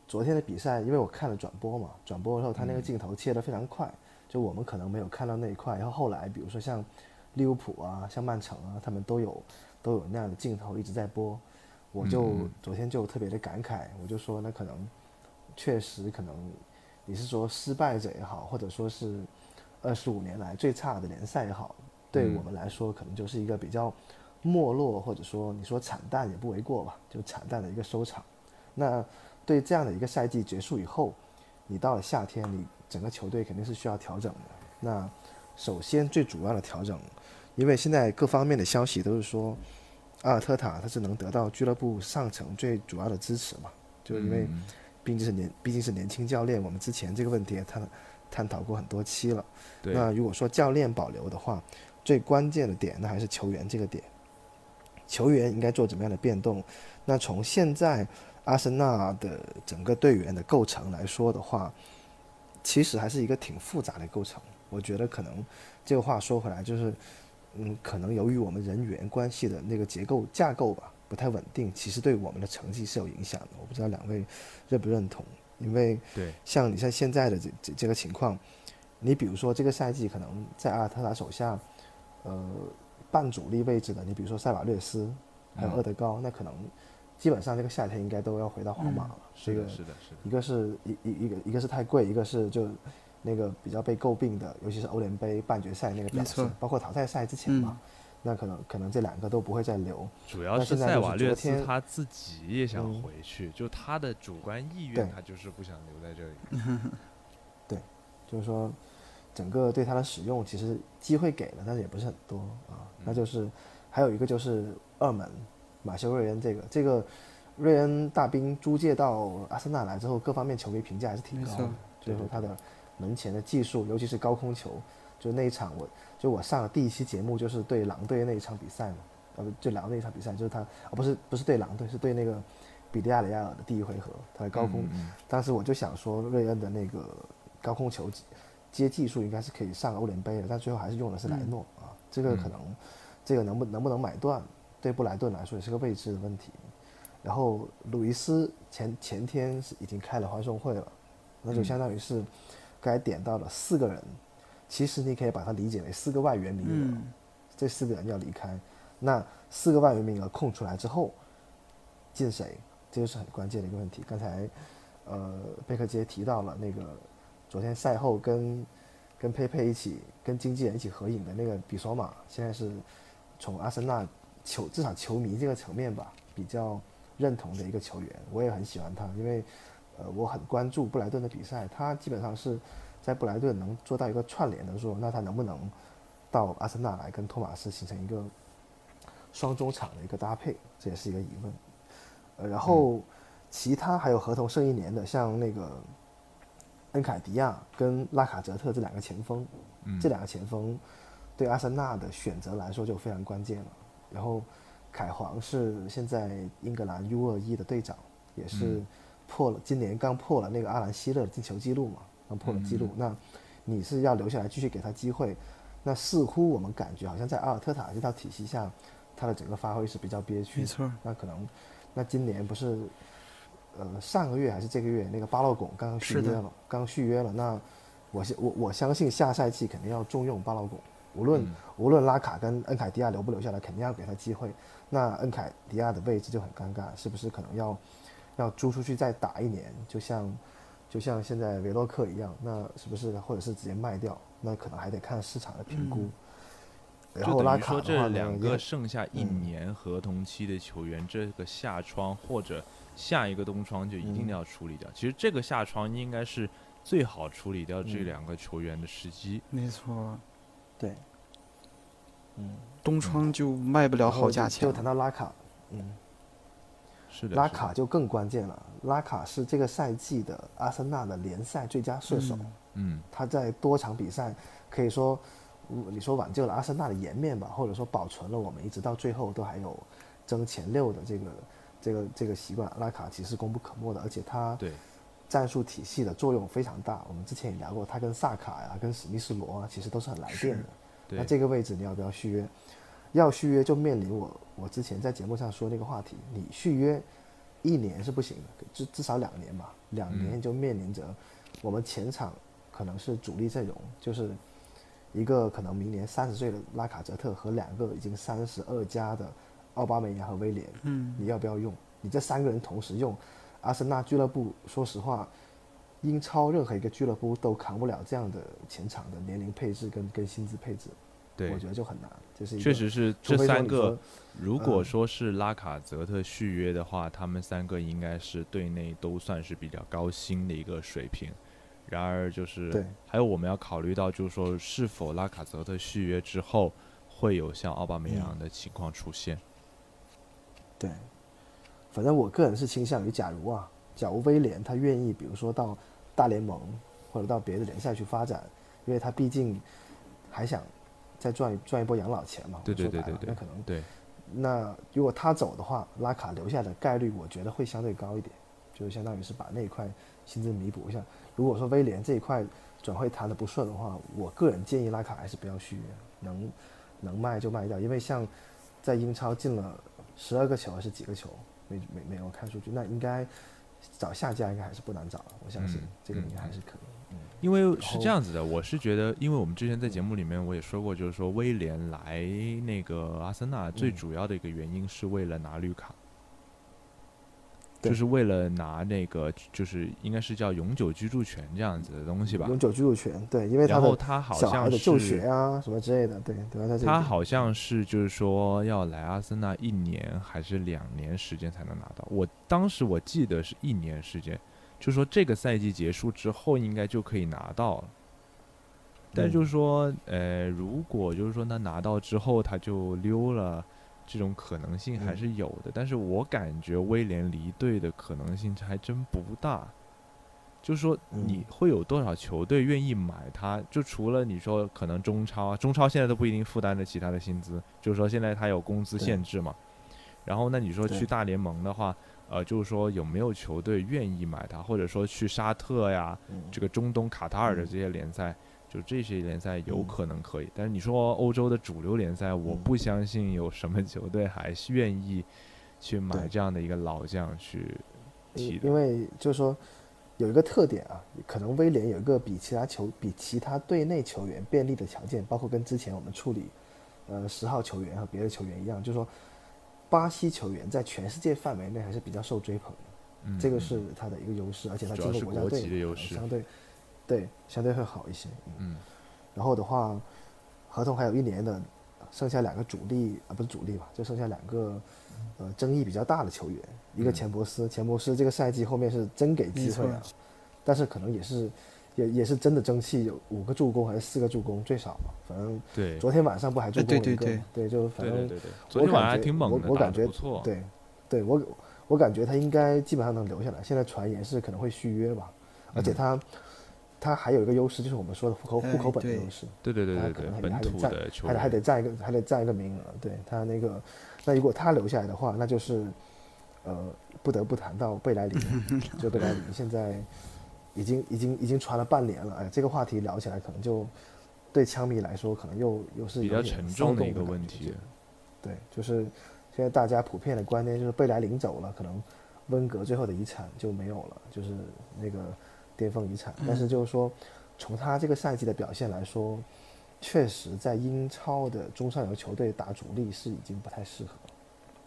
昨天的比赛，因为我看了转播嘛，转播的时候他那个镜头切的非常快，就我们可能没有看到那一块，然后后来比如说像利物浦啊、像曼城啊，他们都有都有那样的镜头一直在播，我就昨天就特别的感慨，我就说那可能确实可能你是说失败者也好，或者说是。二十五年来最差的联赛也好，对我们来说可能就是一个比较没落，或者说你说惨淡也不为过吧，就惨淡的一个收场。那对这样的一个赛季结束以后，你到了夏天，你整个球队肯定是需要调整的。那首先最主要的调整，因为现在各方面的消息都是说，阿尔特塔他是能得到俱乐部上层最主要的支持嘛，就因为。毕竟是年毕竟是年轻教练，我们之前这个问题也探探讨过很多期了。那如果说教练保留的话，最关键的点那还是球员这个点。球员应该做怎么样的变动？那从现在阿森纳的整个队员的构成来说的话，其实还是一个挺复杂的构成。我觉得可能这个话说回来，就是嗯，可能由于我们人员关系的那个结构架构吧不太稳定，其实对我们的成绩是有影响的。我不知道两位认不认同？因为对，像你像现在的这这这个情况，你比如说这个赛季可能在阿尔特塔手下，呃，半主力位置的，你比如说塞瓦略斯，还有嗯。厄德高，那可能基本上这个夏天应该都要回到皇马了。是的，这个是的，是的，一个是一一一个一个是太贵，一个是就那个比较被诟病的，尤其是欧联杯半决赛那个表现，包括淘汰赛之前嘛，那可能可能这两个都不会再留。主要是塞瓦略斯昨天他自己也想嗯回去，就他的主观意愿，他就是不想留在这里。对就是说，整个对他的使用其实机会给了，但是也不是很多啊。那就是还有一个就是二门马修瑞恩这个这个瑞恩大兵租借到阿森纳来之后，各方面球迷评价还是挺高的，就是说他的门前的技术，尤其是高空球，就那一场我就我上了第一期节目就是对狼队那一场比赛嘛，呃不就狼那一场比赛就是他啊不是不是对狼队是对那个比利亚雷亚尔的第一回合，他的高空。嗯嗯当时我就想说，瑞恩的那个高空球接技术应该是可以上欧联杯的，但最后还是用的是莱诺、啊，这个可能，这个能不能不能买断，对布莱顿来说也是个未知的问题。然后鲁伊斯前前天是已经开了欢送会了，那就相当于是该点到了四个人，其实你可以把它理解为四个外援名额，嗯，这四个人要离开，那四个外援名额空出来之后，进谁，这就是很关键的一个问题。刚才，呃，贝克街提到了那个昨天赛后跟跟佩佩一起跟经纪人一起合影的那个比索马，现在是从阿森纳球至少球迷这个层面吧比较认同的一个球员，我也很喜欢他，因为呃我很关注布莱顿的比赛，他基本上是在布莱顿能做到一个串联的时候，那他能不能到阿森纳来跟托马斯形成一个双中场的一个搭配，这也是一个疑问。呃，然后其他还有合同剩一年的，像那个恩凯迪亚跟拉卡泽特这两个前锋，嗯这两个前锋对阿森纳的选择来说就非常关键了。然后凯皇是现在英格兰 U 二一的队长，也是破了今年刚破了那个阿兰希勒的进球记录嘛，刚破了记录。那你是要留下来继续给他机会？那似乎我们感觉好像在阿尔特塔这套体系下，他的整个发挥是比较憋屈。没错，那可能，那今年不是，呃，上个月还是这个月，那个巴洛拱刚刚续约了，刚续约了。那我相我我相信下赛季肯定要重用巴洛拱，无论、嗯无论拉卡跟恩凯迪亚留不留下来，肯定要给他机会。那恩凯迪亚的位置就很尴尬，是不是可能要要租出去再打一年？就像就像现在维洛克一样，那是不是或者是直接卖掉？那可能还得看市场的评估。然后拉卡的话，这两个剩下一嗯年合同期的球员，这个夏窗或者下一个冬窗就一定嗯要处理掉。其实这个夏窗应该是最好处理掉这嗯两个球员的时机。没错，对，嗯。冬窗就卖不了好价钱就就谈到拉卡，嗯，是的，拉卡就更关键了。拉卡是这个赛季的阿森纳的联赛最佳射手，嗯他在多场比赛可以说，嗯你说挽救了阿森纳的颜面吧，或者说保存了我们一直到最后都还有争前六的这个这个这个习惯。拉卡其实功不可没的，而且他对，战术体系的作用非常大。我们之前也聊过，他跟萨卡呀、跟史密斯罗啊，其实都是很来电的。对那这个位置你要不要续约？要续约就面临我我之前在节目上说那个话题，你续约一年是不行的，至至少两年吧，两年就面临着我们前场可能是主力阵容，就是一个可能明年三十岁的拉卡泽特和两个已经三十二加的奥巴梅扬和威廉，嗯，你要不要用？你这三个人同时用，阿森纳俱乐部说实话，英超任何一个俱乐部都扛不了这样的前场的年龄配置跟跟薪资配置，对我，觉得就很难。这是确实是这三个。如果嗯说是拉卡泽特续约的话，他们三个应该是队内都算是比较高薪的一个水平。然而，就是对还有我们要考虑到，就是说是否拉卡泽特续约之后会有像奥巴梅扬嗯的情况出现。对，反正我个人是倾向于，假如啊，假如威廉他愿意，比如说到大联盟或者到别的联赛去发展，因为他毕竟还想再赚一赚一波养老钱嘛。对对说白了对对对，那可能对，那如果他走的话，拉卡留下的概率，我觉得会相对高一点，就相当于是把那一块薪资弥补一下。如果说威廉这一块转会谈的不顺的话，我个人建议拉卡还是不要续约，能能卖就卖掉，因为像在英超进了十二个球还是几个球，没没没有看数据，那应该找下家应该还是不难找的，我相信嗯这个应嗯该还是可以。嗯，因为是这样子的，我是觉得，因为我们之前在节目里面我也说过，就是说威廉来那个阿森纳最嗯主要的一个原因是为了拿绿卡，对就是为了拿那个就是应该是叫永久居住权这样子的东西吧。永久居住权，对，因为他然后他好像是学啊什么之类的，对。他好像是就是说要来阿森纳一年还是两年时间才能拿到。我当时我记得是一年时间，就说这个赛季结束之后应该就可以拿到了。但嗯就是说，呃，如果就是说他拿到之后他就溜了，这种可能性还嗯是有的。但是我感觉威廉离队的可能性还真不大。就是说，你嗯会有多少球队愿意买他？就除了你说可能中超啊，中超现在都不一定负担得起他的薪资，就是说现在他有工资限制嘛。然后那你说去大联盟的话，呃，就是说有没有球队愿意买他，或者说去沙特呀，嗯。这个中东卡塔尔的嗯。这些联赛，就这些联赛有嗯。可能可以。但是你说欧洲的主流联赛，我嗯。不相信有什么球队还愿意去买这样的一个老将去踢的。因因为就是说有一个特点啊，可能威廉有一个比其他球比其他队内球员便利的条件，包括跟之前我们处理呃十号球员和别的球员一样，就是说巴西球员在全世界范围内还是比较受追捧的，嗯这个嗯。是他的一个优势，而且他进入国家队相对对相对会好一些。嗯。嗯。然后的话，合同还有一年的，剩下两个主力啊，不是主力吧，就剩下两个呃争议比较大的球员，一个嗯钱伯斯，钱伯斯这个赛季后面是真给机会没了，但是可能也是也也是真的争气，有五个助攻还是四个助攻最少嘛，反正对昨天晚上不还助哎攻了一个对对对对，就反正对对对对，昨天晚上还我感觉挺猛的，我我感觉不错。对，对我我感觉他应该基本上能留下来。现在传言是可能会续约吧，而且嗯他、他还有一个优势，就是我们说的户口户口本的优势，对对对他可能，还对对本还得占土的球还得还，得占一个还得占一个名额。对他那个，那如果他留下来的话，那就是呃不得不谈到贝莱林，就贝莱林现在已经已经已经传了半年了，哎，这个话题聊起来可能就对枪迷来说可能又又是比较沉重的一个问题。对，就是现在大家普遍的观念就是贝莱领走了，可能温格最后的遗产就没有了，就是那个巅峰遗产。但是就是说，从他这个赛季的表现来说，确实在英超的中上游球队打主力是已经不太适合。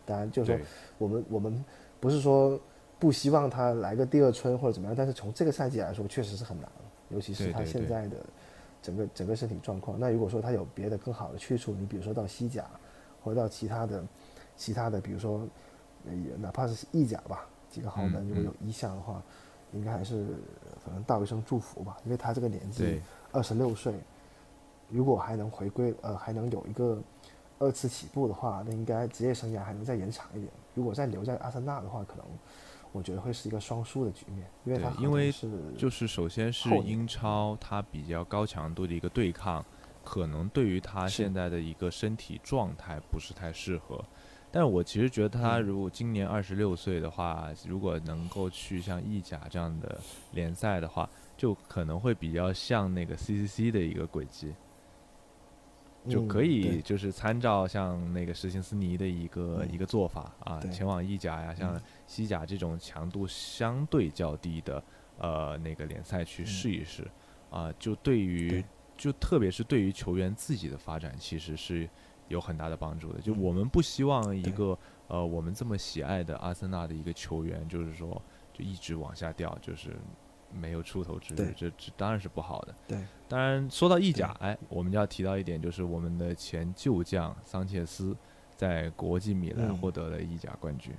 当然，就是说我们我们不是说不希望他来个第二春或者怎么样，但是从这个赛季来说，确实是很难，尤其是他现在的整个整个身体状况。那如果说他有别的更好的去处，你比如说到西甲，或者到其他的其他的，比如说哪怕是意甲吧，几个豪门嗯如果有意向的话，应该还是可能道一声祝福吧，因为他这个年纪，二十六岁，如果还能回归，呃，还能有一个二次起步的话，那应该职业生涯还能再延长一点。如果再留在阿森纳的话，可能我觉得会是一个双输的局面，因为因为是就是首先是英超，它比较高强度的一个对抗，可能对于他现在的一个身体状态不是太适合。但我其实觉得他嗯如果今年二十六岁的话，如果能够去像意甲这样的联赛的话，就可能会比较像那个 CCC 的一个轨迹，就嗯可以就是参照像那个施辛斯尼的一个、嗯。一个做法啊，前往意甲呀，像嗯。西甲这种强度相对较低的呃那个联赛去嗯。试一试啊，就对于对。就特别是对于球员自己的发展，其实是有很大的帮助的。就嗯。我们不希望一对。个呃我们这么喜爱的阿森纳的一个球员，就是说就一直往下掉，就是没有出头之日，这这当然是不好的。对当然，说到意甲，哎，我们就要提到一点，就是我们的前旧将桑切斯在国际米兰嗯获得了意甲冠军，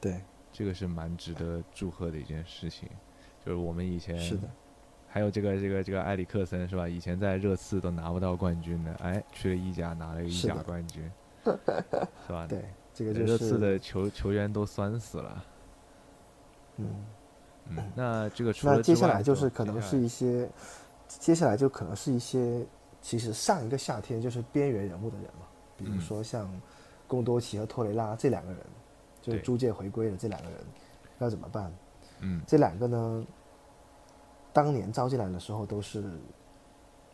对，这个是蛮值得祝贺的一件事情。就是我们以前是的，还有这个这个这个埃里克森是吧？以前在热刺都拿不到冠军的，哎，去了意甲拿了个意甲冠军，是吧？对，这个就热刺的球球员都酸死了。嗯，嗯，那这个除了那接下来就是可能是一些，接下来就可能是一些，其实上一个夏天就是边缘人物的人嘛，比如嗯。说像贡多奇和托雷拉这两个人，就是租借回归的这两个人，要怎么办？嗯。这两个呢，当年招进来的时候都是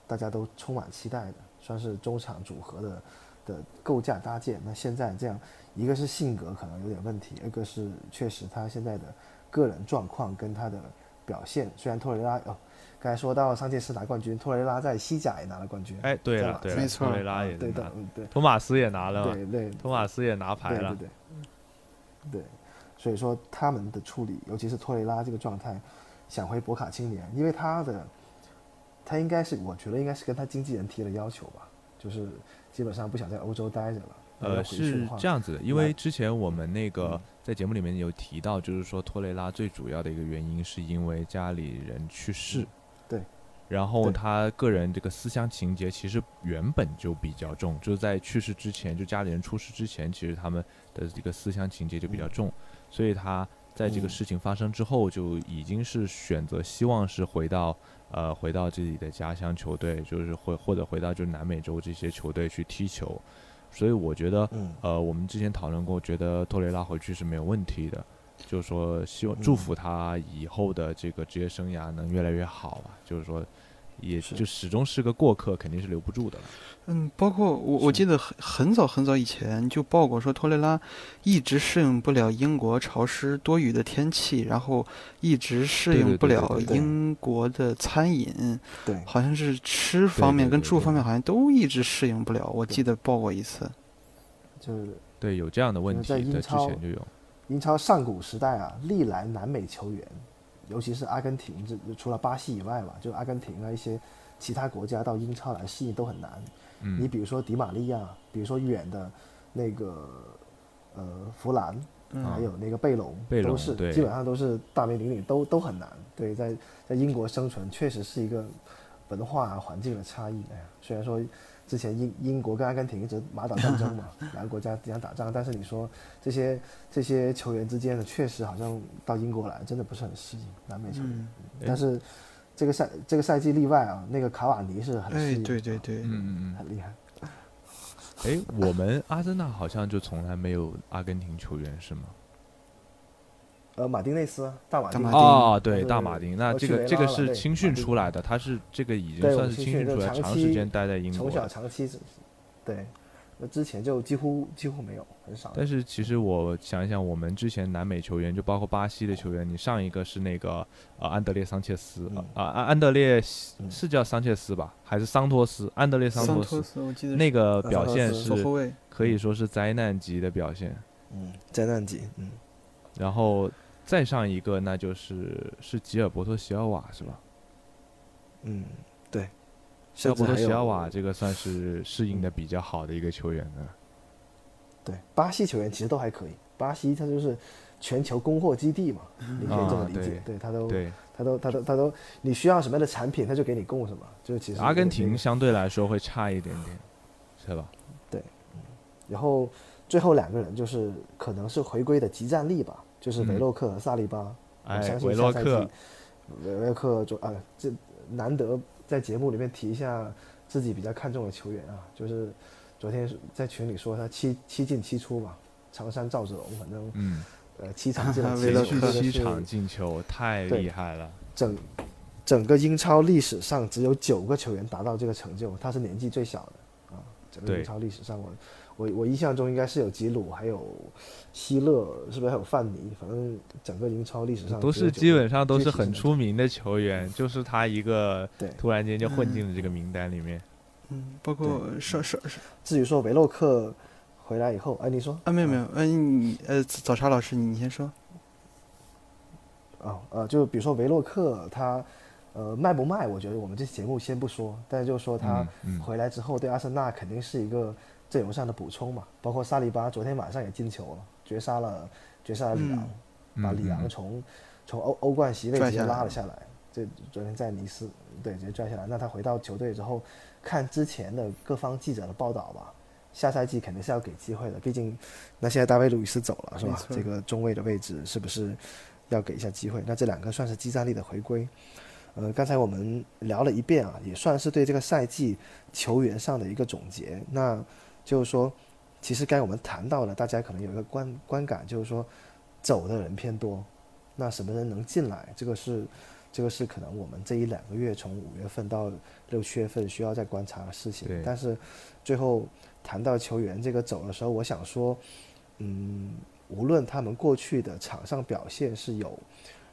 大家都充满期待的，算是中场组合的的构架搭建。那现在这样，一个是性格可能有点问题，一个是确实他现在的个人状况跟他的表现，虽然托雷拉哦，刚才说到上届是拿冠军，托雷拉在西甲也拿了冠军。哎，对对了，没错。托雷拉也对拿的，嗯对。托马斯也拿了，对对托马斯也拿牌了，对对对，对，所以说他们的处理，尤其是托雷拉这个状态，想回博卡青年，因为他的他应该是，我觉得应该是跟他经纪人提了要求吧，就是基本上不想在欧洲待着了。呃，是这样子的，因为之前我们那个嗯在节目里面有提到，就是说托雷拉最主要的一个原因是因为家里人去世，嗯对，然后他个人这个思乡情节其实原本就比较重，就是在去世之前，就家里人出事之前，其实他们的这个思乡情节就比较重，所以他在这个嗯。事情发生之后，就已经是选择希望是回到呃回到自己的家乡球队，就是回或者回到就是南美洲这些球队去踢球，所以我觉得。嗯呃，我们之前讨论过，觉得托雷拉回去是没有问题的，就是说希望祝嗯福他以后的这个职业生涯能越来越好吧。就是说，也是就始终是个过客，肯定是留不住的了。嗯，包括我我记得很很早很早以前就报过说托雷拉一直适应不了英国潮湿多雨的天气，然后一直适应不了英国的餐饮，对，好像是吃方面跟住方面好像都一直适应不了。我记得报过一次。就是对，有这样的问题在英超前就有。英超上古时代啊，历来南美球员，尤其是阿根廷，这除了巴西以外吧，就阿根廷啊一些其他国家到英超来适应都很难。你嗯，比如说迪玛利亚，比如说远的那个呃弗兰，嗯还有那个贝隆，贝隆都是基本上都是大名鼎鼎，都都很难。对，在在英国生存确实是一个文化啊环境的差异。哎呀，虽然说之前英英国跟阿根廷一直马岛战争嘛，两个国家经常打仗，但是你说这些这些球员之间呢，确实好像到英国来真的不是很适应南美球员。嗯，但是这个赛这个赛季例外啊，那个卡瓦尼是很适哎，应，对对，对，嗯嗯嗯。很厉害。哎，我们阿森纳好像就从来没有阿根廷球员是吗？呃，马丁内斯，大马丁，啊哦，对，大马丁。那这个这个是青训出来的，他是这个已经算是青训出来，长时间待在英国从小。长期是，对，那之前就几乎几乎没有，很少。但是其实我想一想，我们之前南美球员，就包括巴西的球员，你上一个是那个呃安德烈桑切斯嗯啊安安德烈嗯是叫桑切斯吧，还是桑托斯？安德烈桑托斯那个表现是可以说是灾难级的表现。嗯，灾难级，嗯，然后再上一个，那就是是吉尔伯托席尔瓦是吧？嗯，对。吉尔伯托席尔瓦这个算是适应的比较好的一个球员呢。对巴西球员其实都还可以，巴西他就是全球供货基地嘛，你可以这么啊理解。对，他都对，他都他都他都，你需要什么样的产品，他就给你供什么，就其实阿根廷相对来说会差一点点，是吧？对然后最后两个人就是可能是回归的集战力吧，就是维嗯洛克和萨利巴。我哎相，信维下赛洛克季，维洛克就啊，这难得在节目里面提一下自己比较看重的球员啊，就是昨天在群里说他七七进七出吧，长山赵子龙，反正嗯，呃七场进了维洛克七场进球太厉害了。整整个英超历史上只有九个球员达到这个成就，他是年纪最小的啊。整个英超历史上我，我我我印象中应该是有吉鲁，还有希勒，是不是还有范尼？反正整个英超历史上都是基本上都是很出名的球员，就是他一个对突然间就混进了这个名单里面。嗯，包括是是是至于说维洛克回来以后，哎，你说啊，没有没有，呃，你呃，早茶老师，你你先说。啊呃，就比如说维洛克他呃卖不卖？我觉得我们这节目先不说，但是就说他嗯嗯回来之后对阿森纳肯定是一个阵容上的补充嘛。包括萨利巴昨天晚上也进球了，绝杀了绝杀了里昂，把里昂从从欧欧冠席位直接拉了下来。这昨天在尼斯对直接拽下来。那他回到球队之后，看之前的各方记者的报道吧，下赛季肯定是要给机会的。毕竟那现在大卫路易斯走了是吧这个中卫的位置是不是要给一下机会。那这两个算是激战力的回归。呃，刚才我们聊了一遍啊，也算是对这个赛季球员上的一个总结。那就是说，其实刚才我们谈到了，大家可能有一个观观感，就是说走的人偏多，那什么人能进来，这个是这个是可能我们这一两个月从五月份到六七月份需要再观察的事情对。但是最后谈到球员这个走的时候，我想说，嗯，无论他们过去的场上表现是有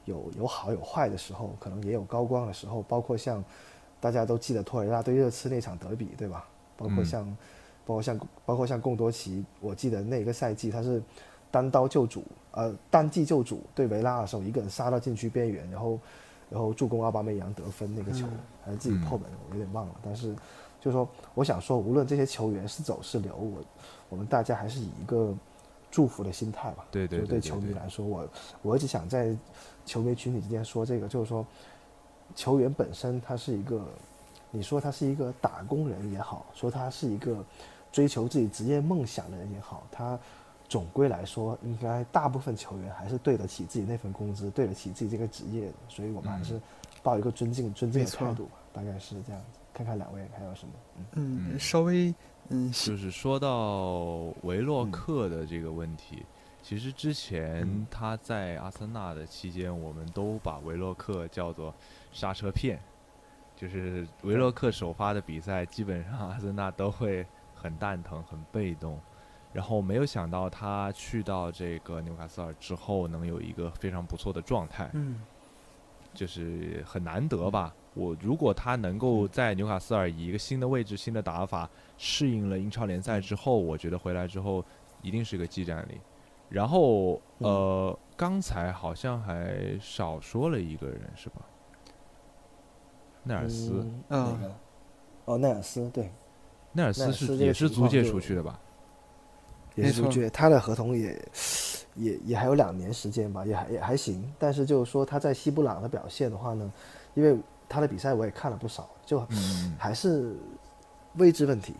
有有好有坏的时候，可能也有高光的时候，包括像大家都记得托雷拉对热刺那场德比，对吧？包括嗯像、包括像包括像贡多奇，我记得那个赛季他是单刀救主，呃，单季救主对维拉的时候，一个人杀到禁区边缘，然后然后助攻奥巴梅扬得分那个球，还是自己破门，我有点忘了。但是就是说，我想说，无论这些球员是走是留，我我们大家还是以一个祝福的心态吧。对对就对球迷来说，我我一直想在球迷群体之间说这个，就是说，球员本身他是一个，你说他是一个打工人也好，说他是一个追求自己职业梦想的人也好，他总归来说，应该大部分球员还是对得起自己那份工资，对得起自己这个职业的，所以我们还是抱一个尊敬、尊敬的态度吧，大概是这样子。看看两位还有什么？嗯稍微嗯就是说到维洛嗯克的这个问题，其实之前嗯他在阿森纳的期间，我们都把维洛克叫做刹车片，就是维洛克首发的比赛，基本上阿森纳都会很蛋疼、很被动。然后没有想到他去到这个纽卡斯尔之后，能有一个非常不错的状态。嗯就是很难得吧。我如果他能够在纽卡斯尔以一个新的位置、新的打法适应了英超联赛之后，我觉得回来之后一定是个技战力。然后呃，刚才好像还少说了一个人是吧？奈尔斯，嗯啊哪个？哦，奈尔斯，对，奈尔斯是也是租借出去的吧？也是租借，他的合同也也也还有两年时间吧，也还也还行。但是就是说他在西布朗的表现的话呢，因为他的比赛我也看了不少，就嗯，还是位置问题，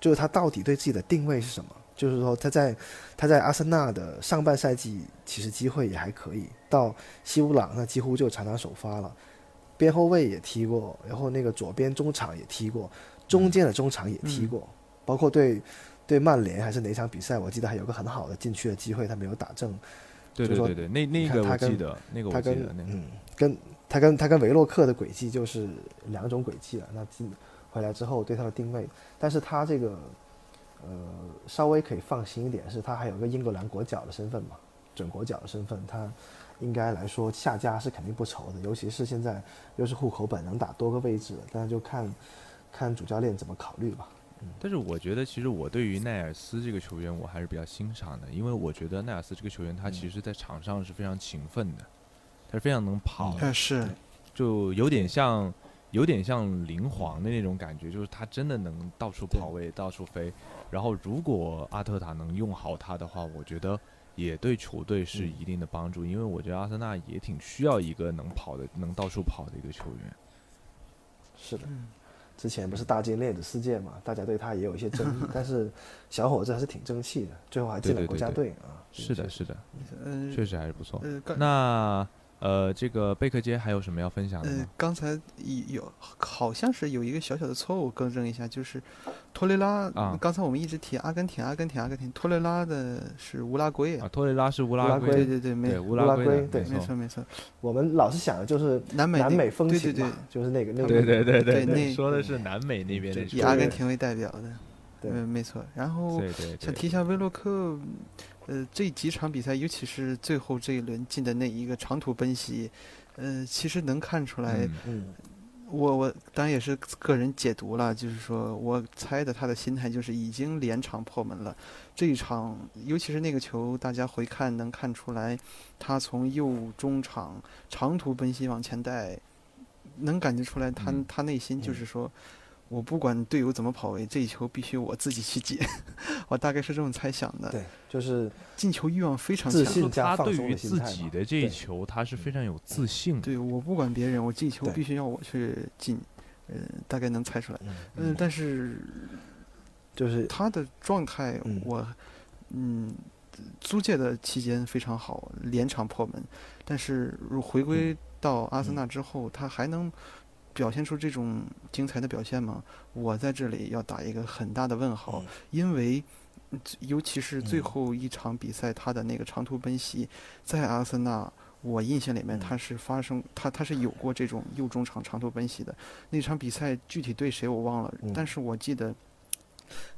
就是他到底对自己的定位是什么？就是说他在他在阿森纳的上半赛季其实机会也还可以，到西布朗那几乎就常常首发了，边后卫也踢过，然后那个左边中场也踢过，中间的中场也踢过，包括对对曼联还是哪场比赛，我记得还有个很好的禁区的机会，他没有打正。就说对对对对，那那个我记得，那个我记得，那个嗯，跟他跟他跟维洛克的轨迹就是两种轨迹了。那进回来之后对他的定位，但是他这个呃稍微可以放心一点，是他还有个英格兰国脚的身份嘛，准国脚的身份，他应该来说下家是肯定不愁的。尤其是现在又是户口本能打多个位置，但是就看看主教练怎么考虑吧。但是我觉得，其实我对于奈尔斯这个球员，我还是比较欣赏的，因为我觉得奈尔斯这个球员，他其实在场上是非常勤奋的，他是非常能跑是。就有点像，有点像灵皇的那种感觉，就是他真的能到处跑位、到处飞。然后，如果阿特塔能用好他的话，我觉得也对球队是一定的帮助，因为我觉得阿森纳也挺需要一个能跑的、能到处跑的一个球员。是的，嗯之前不是大金链子事件嘛，大家对他也有一些争议，但是小伙子还是挺争气的，最后还进了国家对对对队啊。是的，是的，嗯确实还是不错。呃那呃，这个贝克街还有什么要分享的呃吗？刚才有好像是有一个小小的错误，更正一下，就是托雷拉。啊刚才我们一直提阿根廷，阿根廷，阿根廷，托雷拉的是乌拉圭啊，托雷拉是乌拉圭圭，对对对，没对乌乌拉拉圭对没错没错。我们老是想的就是南美南美风对对情嘛，对，就是那个那个对对对对说的是南美那边的以阿根廷为代表的，对嗯，没错。然后对对对，想提一下威洛克，呃，这几场比赛，尤其是最后这一轮进的那一个长途奔袭，呃，其实能看出来，嗯嗯我我当然也是个人解读了，就是说我猜的他的心态就是已经连场破门了。这一场，尤其是那个球，大家回看能看出来，他从右中场长途奔袭往前带，能感觉出来他、嗯他内心就是说。我不管队友怎么跑位，这一球必须我自己去接，我大概是这么猜想的。对，就是进球欲望非常强。自信说他加放松对于自的心态自己的这一球，他是非常有自信的。对，我不管别人，我这一球必须要我去进，呃，大概能猜出来。嗯嗯、但是就是他的状态嗯，我，嗯，租借的期间非常好，连场破门，但是如回归到阿森纳之后，他还能表现出这种精彩的表现吗？我在这里要打一个很大的问号，因为嗯尤其是最后一场比赛，他的那个长途奔袭，在阿森纳。我印象里面，他是发生他他是有过这种右中场长途奔袭的那场比赛，具体对谁我忘了，但是我记得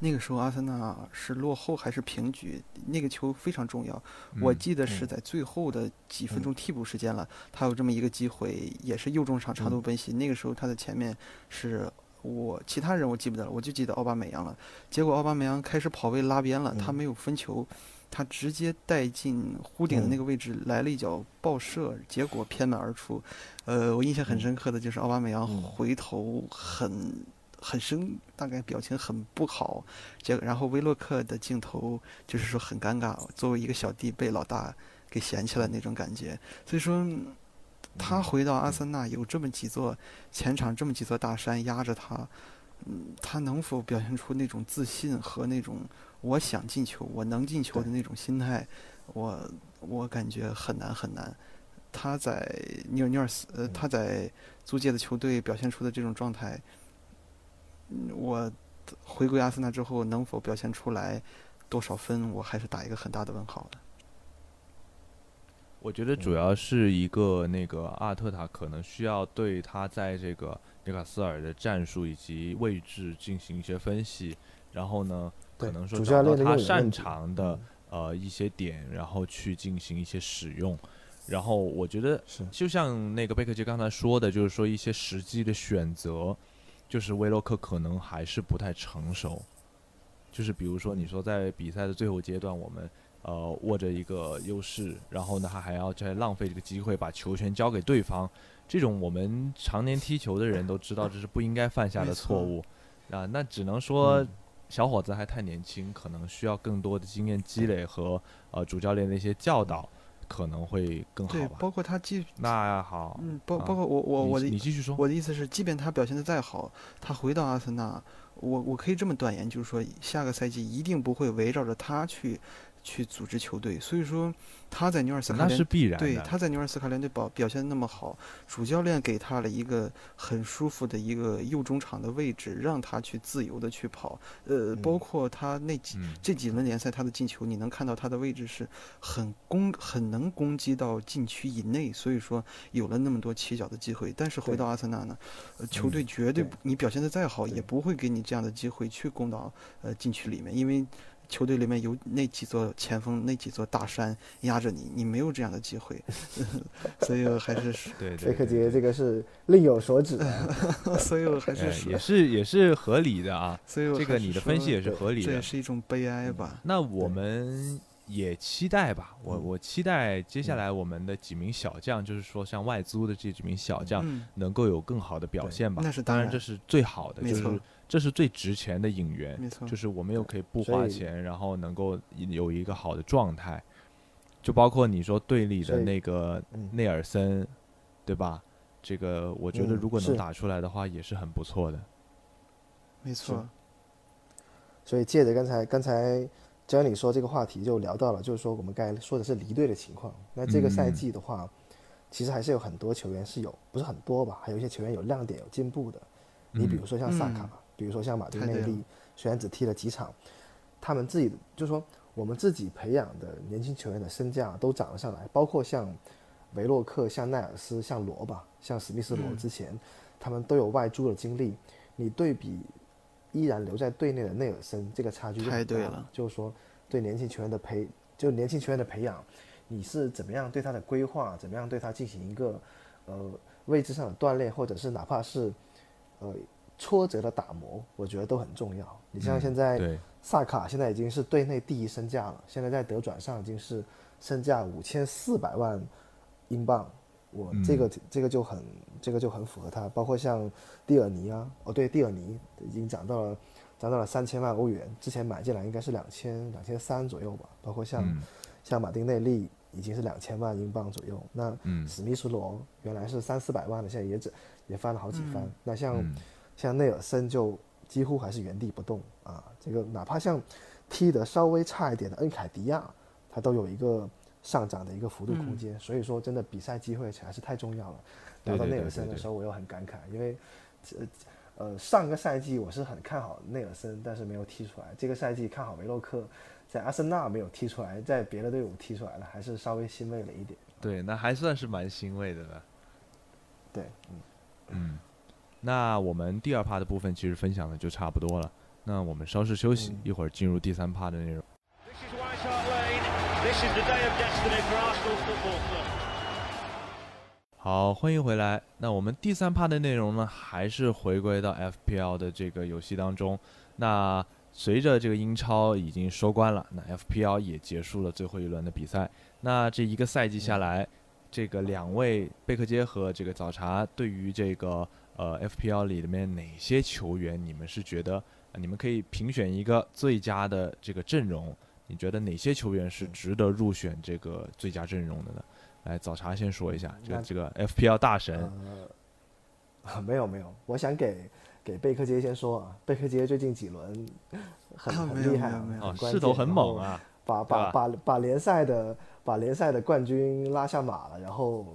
那个时候阿森纳是落后还是平局，那个球非常重要。我记得是在最后的几分钟替补时间了，他有这么一个机会，也是右中场长途奔袭。那个时候他的前面是我其他人我记不得了，我就记得奥巴梅扬了。结果奥巴梅扬开始跑位拉边了，他没有分球。他直接带进弧顶的那个位置来了一脚爆射，结果偏门而出。呃，我印象很深刻的就是奥巴梅扬回头很很生，大概表情很不好。结果然后威洛克的镜头就是说很尴尬，作为一个小弟被老大给嫌弃了那种感觉。所以说，他回到阿森纳有这么几座前场这么几座大山压着他，嗯，他能否表现出那种自信和那种？我想进球，我能进球的那种心态，我我感觉很难很难。他在尼尔尼尔斯，呃，他在租借的球队表现出的这种状态，我回归阿森纳之后能否表现出来多少分，我还是打一个很大的问号的。我觉得主要是一个那个阿尔特塔可能需要对他在这个纽卡斯尔的战术以及位置进行一些分析，然后呢。可能说找到他擅长的呃一些点，然后去进行一些使用。然后我觉得，就像那个贝克杰刚才说的，就是说一些实际的选择，就是威洛克可能还是不太成熟。就是比如说，你说在比赛的最后阶段，我们呃握着一个优势，然后呢，他还要再浪费这个机会把球权交给对方，这种我们常年踢球的人都知道这是不应该犯下的错误。啊，那只能说。小伙子还太年轻，可能需要更多的经验积累和呃主教练的一些教导，可能会更好。对，包括他继那好，嗯，包包括我我我的你继续说，我的意思是，即便他表现的再好，他回到阿森纳，我我可以这么断言，就是说下个赛季一定不会围绕着他去去组织球队，所以说。他在纽尔斯卡联对他在纽尔斯卡联队表表现那么好，主教练给他了一个很舒服的一个右中场的位置，让他去自由的去跑。呃，包括他那几这几轮联赛他的进球，你能看到他的位置是很攻很能攻击到禁区以内，所以说有了那么多起脚的机会。但是回到阿森纳呢，呃球队绝对你表现的再好，也不会给你这样的机会去攻到呃禁区里面，因为。球队里面有那几座前锋，那几座大山压着你，你没有这样的机会，所以我还是 对贝克杰这个是另有所指，所以我还是也是也是合理的啊，所以这个你的分析也是合理的，这也是一种悲哀吧。那我们也期待吧，我我期待接下来我们的几名小将，就是说像外租的这几名小将，能够有更好的表现吧。那是当然，这是最好的，就是。这是最值钱的引援，没错，就是我们又可以不花钱，然后能够有一个好的状态，就包括你说队里的那个内尔森，对吧？这个我觉得如果能打出来的话，也是很不错的。没错。所以借着刚才刚才教你说这个话题，就聊到了，就是说我们刚才说的是离队的情况。那这个赛季的话，其实还是有很多球员是有，不是很多吧？还有一些球员有亮点、有进步的。你比如说像萨卡。比如说像马丁内利，虽然只踢了几场，他们自己就是说我们自己培养的年轻球员的身价都涨了上来，包括像维洛克、像奈尔斯、像罗吧、像史密斯罗之前，他们都有外租的经历。你对比依然留在队内的内尔森，这个差距太对了。就是说对年轻球员的培，就年轻球员的培养，你是怎么样对他的规划，怎么样对他进行一个呃位置上的锻炼，或者是哪怕是呃。挫折的打磨，我觉得都很重要。你像现在萨卡现在已经是队内第一身价了，现在在德转上已经是身价五千四百万英镑，我这个这个就很这个就很符合他。包括像蒂尔尼啊，哦对，蒂尔尼已经涨到了涨到了三千万欧元，之前买进来应该是两千两千三左右吧。包括像像马丁内利已经是两千万英镑左右，那史密斯罗原来是三四百万的，现在也只也翻了好几番。那像像内尔森就几乎还是原地不动啊，这个哪怕像踢得稍微差一点的恩凯迪亚，他都有一个上涨的一个幅度空间。所以说，真的比赛机会还是太重要了。聊到内尔森的时候，我又很感慨，因为呃呃上个赛季我是很看好内尔森，但是没有踢出来。这个赛季看好维洛克，在阿森纳没有踢出来，在别的队伍踢出来了，还是稍微欣慰了一点。对，那还算是蛮欣慰的了。对，嗯嗯，那我们第二趴的部分其实分享的就差不多了。那我们稍事休息，一会儿进入第三趴的内容。好，欢迎回来。那我们第三趴的内容呢，还是回归到 FPL 的这个游戏当中。那随着这个英超已经收官了，那 FPL 也结束了最后一轮的比赛。那这一个赛季下来，这个两位贝克街和这个早茶对于这个呃 FPL 里面哪些球员，你们是觉得你们可以评选一个最佳的这个阵容？你觉得哪些球员是值得入选这个最佳阵容的呢？来，早茶先说一下，这个这个 FPL 大神。呃，没有没有，我想给给贝克街先说啊，贝克街最近几轮 很很厉害啊，势头很猛啊，把把把把联赛的把联赛的冠军拉下马了，然后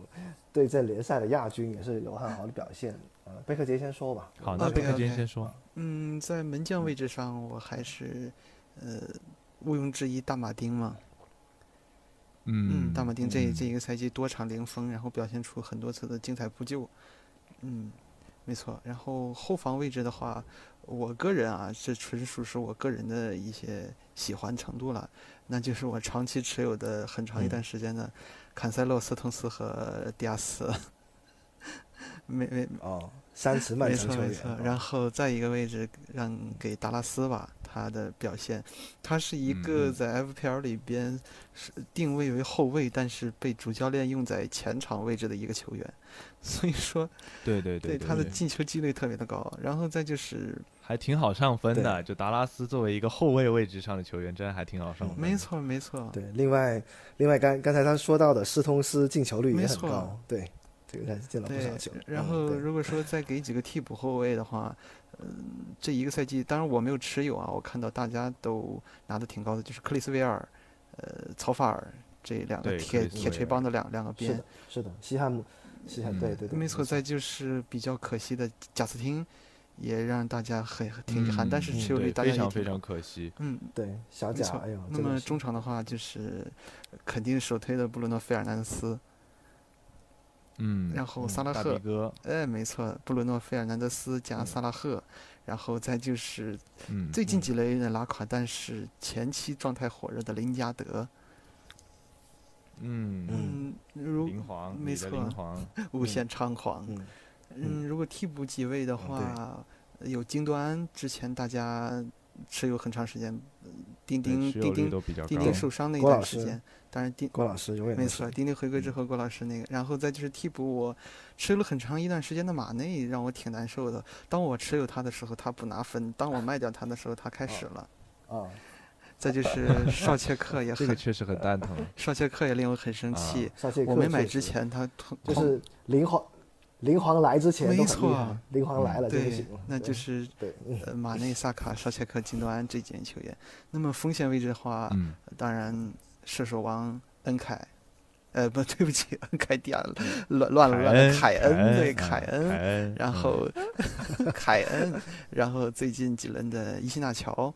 对阵联赛的亚军也是有很好的表现。呃，贝克杰先说吧。好，那贝克杰先说。嗯，在门将位置上，我还是呃毋庸置疑大马丁嘛。嗯，大马丁这这一个赛季多场零封，然后表现出很多次的精彩扑救。嗯，没错。然后后防位置的话，我个人啊，这纯属是我个人的一些喜欢程度了。那就是我长期持有的很长一段时间的坎塞洛、斯通斯和迪亚斯。没没哦，三次曼城球员。没错没错。然后再一个位置让给达拉斯吧。他的表现，他是一个在 FPL 里边是定位为后卫，但是被主教练用在前场位置的一个球员，所以说，对对对，他的进球几率特别的高。然后再就是还挺好上分的，就达拉斯作为一个后卫位置上的球员，真的还挺好上分。没错没错。对，另外另外刚刚才他说到的斯通斯进球率也很高，对，这个还是进了不少球。然后如果说再给几个替补后卫的话。嗯，这一个赛季，当然我没有持有啊。我看到大家都拿的挺高的，就是克里斯维尔、呃，曹法尔这两个铁铁锤帮的两两个边。是的，是的，西汉姆，西汉对对对。没错，再就是比较可惜的贾斯汀，也让大家很挺遗憾，但是持有率大家非常非常可惜。嗯，对，小贾，哎呦，那么中场的话，就是肯定首推的布鲁诺·费尔南德斯。嗯，然后萨拉赫，哎，没错，布鲁诺·费尔南德斯加萨拉赫，然后再就是，最近几轮有点拉垮，但是前期状态火热的林加德，嗯嗯，如没错，无限猖狂，嗯，如果替补几位的话，有京端，之前大家。持有很长时间，钉钉钉钉钉钉受伤那一段时间，当然丁郭老师永远没错，丁丁回归之后，郭老师那个，然后再就是替补我持有了很长一段时间的马内，让我挺难受的。当我持有他的时候，他不拿分；当我卖掉他的时候，他开始了。啊，再就是少切克也很，这个确实很蛋疼。少切克也令我很生气。少切克我没买之前他就是灵皇。灵皇来之前没错，灵皇来了就行了。那就是对，呃，马内、萨卡、绍切克、金多安这几名球员。那么锋线位置的话，当然射手王恩凯，呃，不 对不起，恩凯点了乱乱了乱了，凯恩对凯恩，然后 凯恩，然后最近几轮的伊西纳乔，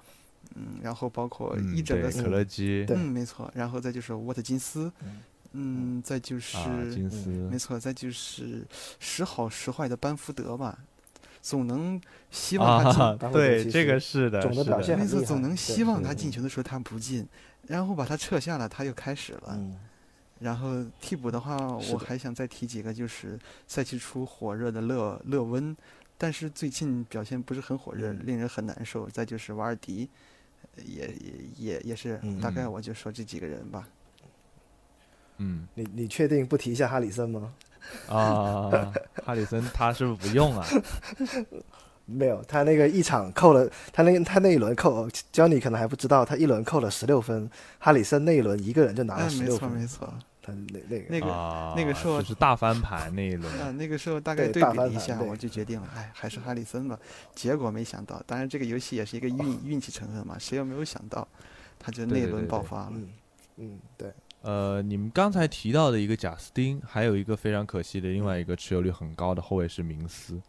嗯，然后包括一整个可乐基，嗯，没错，然后再就是沃特金斯。嗯，再就是金斯，没错，再就是时好时坏的班福德吧，总能希望他进。对，这个是的，总的表现没错，总能希望他进球的时候他不进，然后把他撤下了，他又开始了。然后替补的话，我还想再提几个，就是赛季初火热的勒勒温，但是最近表现不是很火热，令人很难受。再就是瓦尔迪，也也也也是，大概我就说这几个人吧。嗯，你你确定不提一下哈里森吗？啊，哈里森他是不是不用啊？没有，他那个一场扣了，他那他那一轮扣，教你可能还不知道，他一轮扣了十六分，哈里森那一轮一个人就拿了十六分，没错没错。他那那个那个那个时候就是大翻盘那一轮。啊，那个时候大概对比了一下，我就决定了，哎，还是哈里森吧。结果没想到，当然这个游戏也是一个运运气成分嘛，谁又没有想到，他就那一轮爆发了。嗯，对，呃，你们刚才提到的一个贾斯汀，还有一个非常可惜的另外一个持有率很高的后卫是明斯，嗯，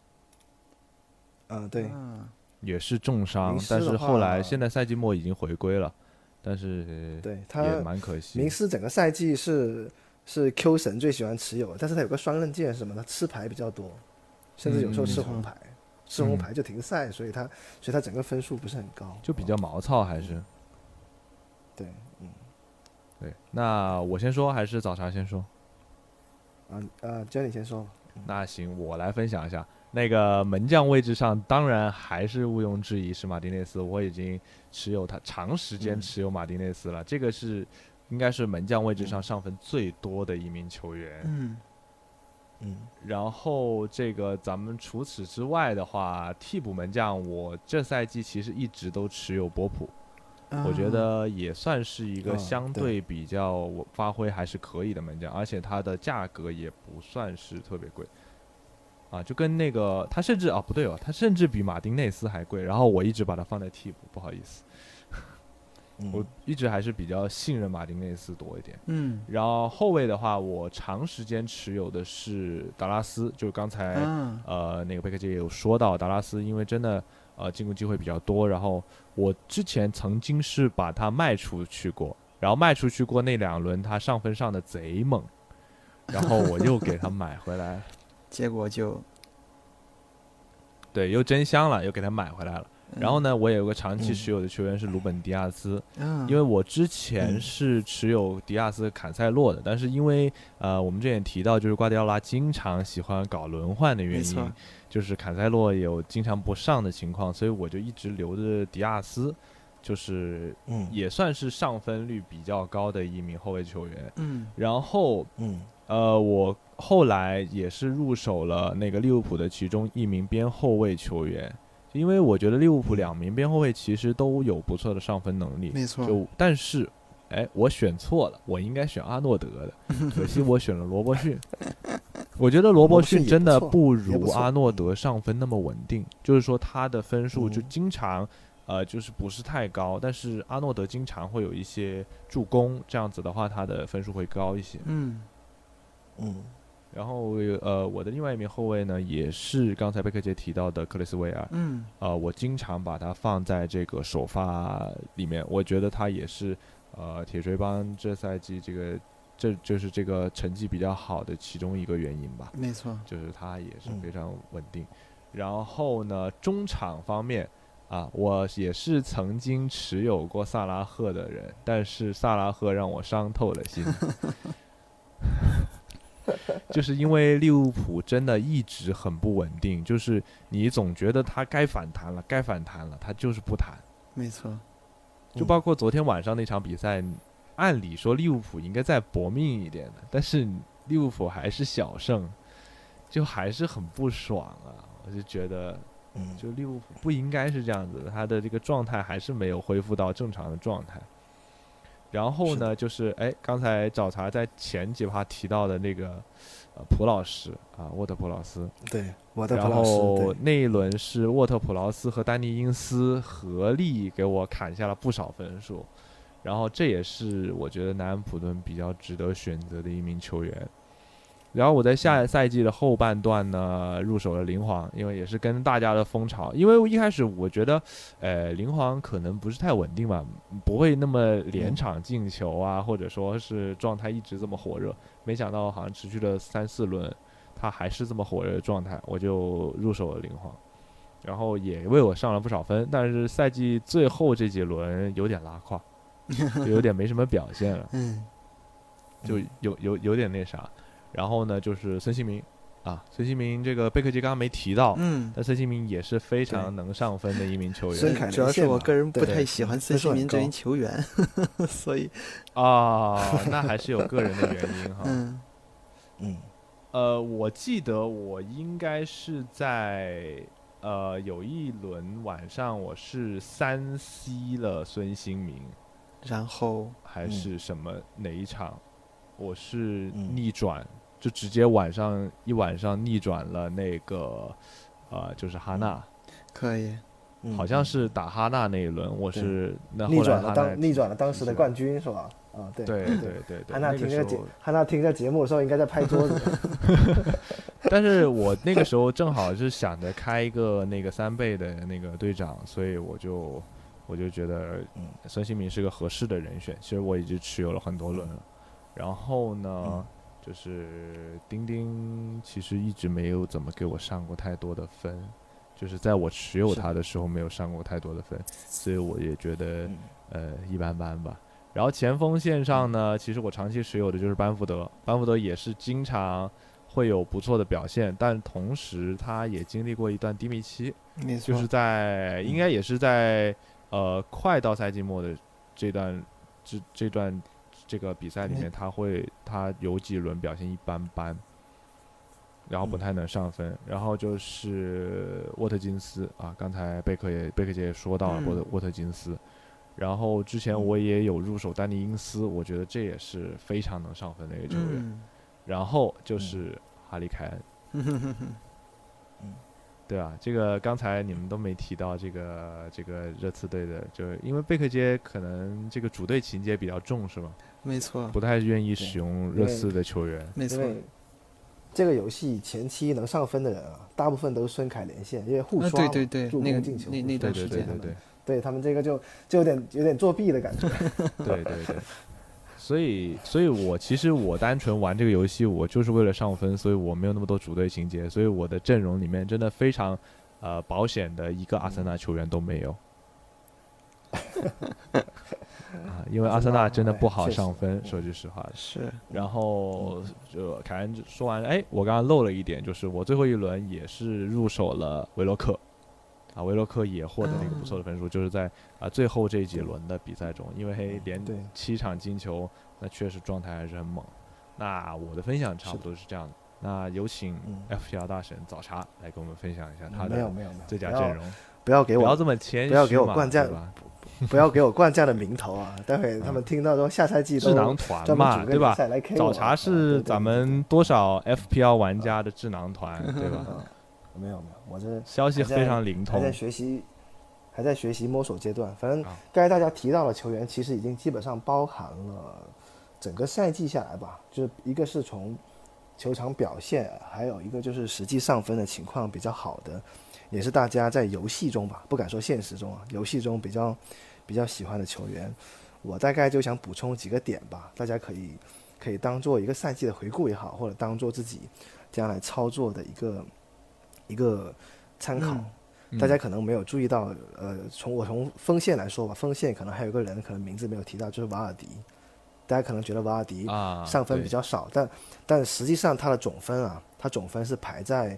对，嗯，也是重伤但是后来现在赛季末已经回归了，但是对他也蛮可惜。明斯整个赛季是是 Q 神最喜欢持有，但是他有个双刃剑是什么？他吃牌比较多，甚至有时候吃嗯红牌，吃红牌就停赛，所以他所以他整个分数不是很高，就比较毛糙，还是对，嗯对。那我先说还是早茶先说？啊啊，叫你先说，那行，我来分享一下。那个门将位置上，当然还是毋庸置疑是马丁内斯，我已经持有他长时间嗯持有马丁内斯了。这个是应该是门将位置上上分最多的一名球员。嗯，嗯然后这个咱们除此之外的话，替补门将我这赛季其实一直都持有波普，我觉啊得也算是一个哦相对对比较我发挥还是可以的门将，而且它的价格也不算是特别贵。啊，就跟那个他甚至啊不对哦，他甚至比马丁内斯还贵。然后我一直把他放在替补，不好意思，嗯，我一直还是比较信任马丁内斯多一点。嗯然后后卫的话，我长时间持有的是达拉斯，就是刚才、啊呃那个贝克姐也有说到达拉斯，因为真的呃进攻机会比较多，然后我之前曾经是把它卖出去过，然后卖出去过那两轮他上分上的贼猛，然后我又给他买回来，结果就对，又真香了，又给他买回来了。然后呢，我也有个长期嗯。持有的球员是鲁本迪亚斯，嗯，因为我之前嗯。是持有迪亚斯、坎塞洛的，但是因为呃，我们之前提到就是瓜迪奥拉经常喜欢搞轮换的原因，就是坎塞洛有经常不上的情况，所以我就一直留着迪亚斯，就是嗯。也算是上分率比较高的一名后卫球员。嗯。然后嗯呃，我后来也是入手了那个利物浦的其中一名边后卫球员，因为我觉得利物浦两名边后卫其实都有不错的上分能力。没错，就但是，哎，我选错了，我应该选阿诺德的，可惜我选了罗伯逊。我觉得罗伯逊真的不如阿诺德上分那么稳定，就是说他的分数就嗯经常，呃，就是不是太高，但是阿诺德经常会有一些助攻，这样子的话，他的分数会高一些。嗯嗯。然后呃，我的另外一名后卫呢，也是刚才贝克杰提到的克里斯维尔，嗯。呃，我经常把他放在这个首发里面，我觉得他也是呃铁锤帮这赛季这个这就是这个成绩比较好的其中一个原因吧，没错，就是他也是嗯非常稳定。然后呢，中场方面啊，我也是曾经持有过萨拉赫的人，但是萨拉赫让我伤透了心。就是因为利物浦真的一直很不稳定，就是你总觉得他该反弹了，该反弹了，他就是不弹。没错，就包括昨天晚上那场比赛，按理说利物浦应该再搏命一点的，但是利物浦还是小胜，就还是很不爽啊！我就觉得，嗯，就利物浦不应该是这样子的，他的这个状态还是没有恢复到正常的状态。然后呢，就是哎，刚才找茬在前几趴提到的那个呃普老师啊，沃特普劳斯，对，沃特普劳斯。然，后，那一轮是沃特普劳斯和丹尼因斯合力给我砍下了不少分数，然后这也是我觉得南安普顿比较值得选择的一名球员。然后我在下赛季的后半段呢，入手了林皇，因为也是跟大家的风潮。因为一开始我觉得，呃，林皇可能不是太稳定吧，不会那么连嗯场进球啊，或者说是状态一直这么火热。没想到好像持续了三四轮，他还是这么火热的状态，我就入手了林皇，然后也为我上了不少分。但是赛季最后这几轮有点拉胯，就有点没什么表现了。嗯就有有有点那啥。然后呢，就是孙兴民。啊，孙兴民这个贝克杰刚刚没提到，嗯，但孙兴民也是非常能上分的一名球员。孙凯主要是我个人不太喜欢孙兴民这名球员，所以。啊，那还是有个人的原因哈。嗯。嗯。呃，我记得我应该是在呃有一轮晚上我是三 C 了孙兴民，然后还嗯是什么哪一场？我是嗯逆转，就直接晚上一晚上逆转了那个呃，就是哈娜，可以，嗯，好像是打哈娜那一轮，我是那逆转了当逆转了当时的冠军是吧？啊，对对对对对对，汉娜听这个节那个时候，汉娜听这节目的时候应该在拍桌子。但是我那个时候正好是想着开一个那个三倍的那个队长，所以我就我就觉得嗯孙兴民是个合适的人选。其实我已经持有了很多轮了，然后呢，嗯。就是钉钉其实一直没有怎么给我上过太多的分，就是在我持有是。他的时候没有上过太多的分，所以我也觉得嗯。呃一般般吧。然后前锋线上呢，其实我长期持有的就是班福德，班福德也是经常会有不错的表现，但同时他也经历过一段低迷期，就是在应该也是在呃快到赛季末的这段这这段这个比赛里面，他会他有几轮表现一般般，然后不嗯。太能上分。然后就是沃特金斯啊，刚才贝克也贝克姐也说到了沃特嗯。沃特金斯。然后之前我也有入手丹尼因斯，我觉得这也是非常能上分的一个球员。嗯，然后就是哈利凯恩，对啊，这个刚才你们都没提到这个这个热刺队的，就是因为贝克街可能这个主队情节比较重，是吗？没错，不太愿意使用热刺的球员。没错，这个游戏前期能上分的人啊，大部分都是孙凯连线，因为互啊刷嘛、对对对助那个攻进球，那那段时间对对对对他们这个就就有点有点作弊的感觉。对 对对。所以，所以我其实我单纯玩这个游戏，我就是为了上分，所以我没有那么多主队情节，所以我的阵容里面真的非常，呃，保险的一个阿森纳球员都没有。啊，因为阿森纳真的不好上分，说句实话。是，然后就凯恩说完，哎，我刚刚漏了一点，就是我最后一轮也是入手了维洛克，啊，维洛克也获得了一个不错的分数，就是在啊最后这几轮的比赛中，因为连对七场进球，那确实状态还是很猛。那我的分享差不多是这样的，那有请嗯 FPL 大神早茶来跟我们分享一下他的没有没有，最佳阵容，不要给我不要这么谦虚不要给我嘛灌酱？不要给我灌这样的名头啊！待会他们听到说下赛季智囊团嘛，对吧早茶啊是咱们多少 FPL 玩家的智囊团，对吧？没有没有，我这消息非常灵通还在，学习，还在学习摸索阶段。反正啊刚才大家提到的球员，其实已经基本上包含了整个赛季下来吧，就是一个是从球场表现，还有一个就是实际上分的情况比较好的，也是大家在游戏中吧，不敢说现实中啊，游戏中比较比较喜欢的球员。我大概就想补充几个点吧，大家可以可以当做一个赛季的回顾也好，或者当做自己将来操作的一个一个参考。嗯大家可能没有注意到，呃，从我从锋线来说吧，锋线可能还有一个人可能名字没有提到，就是瓦尔迪。大家可能觉得瓦尔迪啊，上分比较少，但但实际上他的总分啊，他总分是排在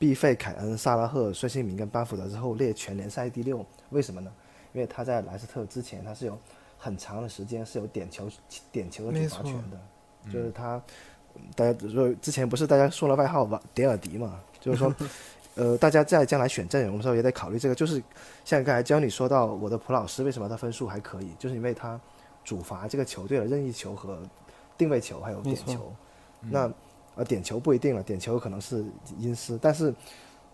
毕费、凯恩、萨拉赫、孙兴民跟班福德之后列全联赛第六。为什么呢？因为他在莱斯特之前，他是有很长的时间是有点球点球的主罚权的，就是他，大家说之前不是大家说了外号瓦点尔迪嘛，就是说。呃，大家在将来选阵容的时候也得考虑这个，就是像刚才教你说到我的普老师为什么他分数还可以，就是因为他主罚这个球队的任意球和定位球还有点球。那呃点球不一定了，点球可能是因斯，但是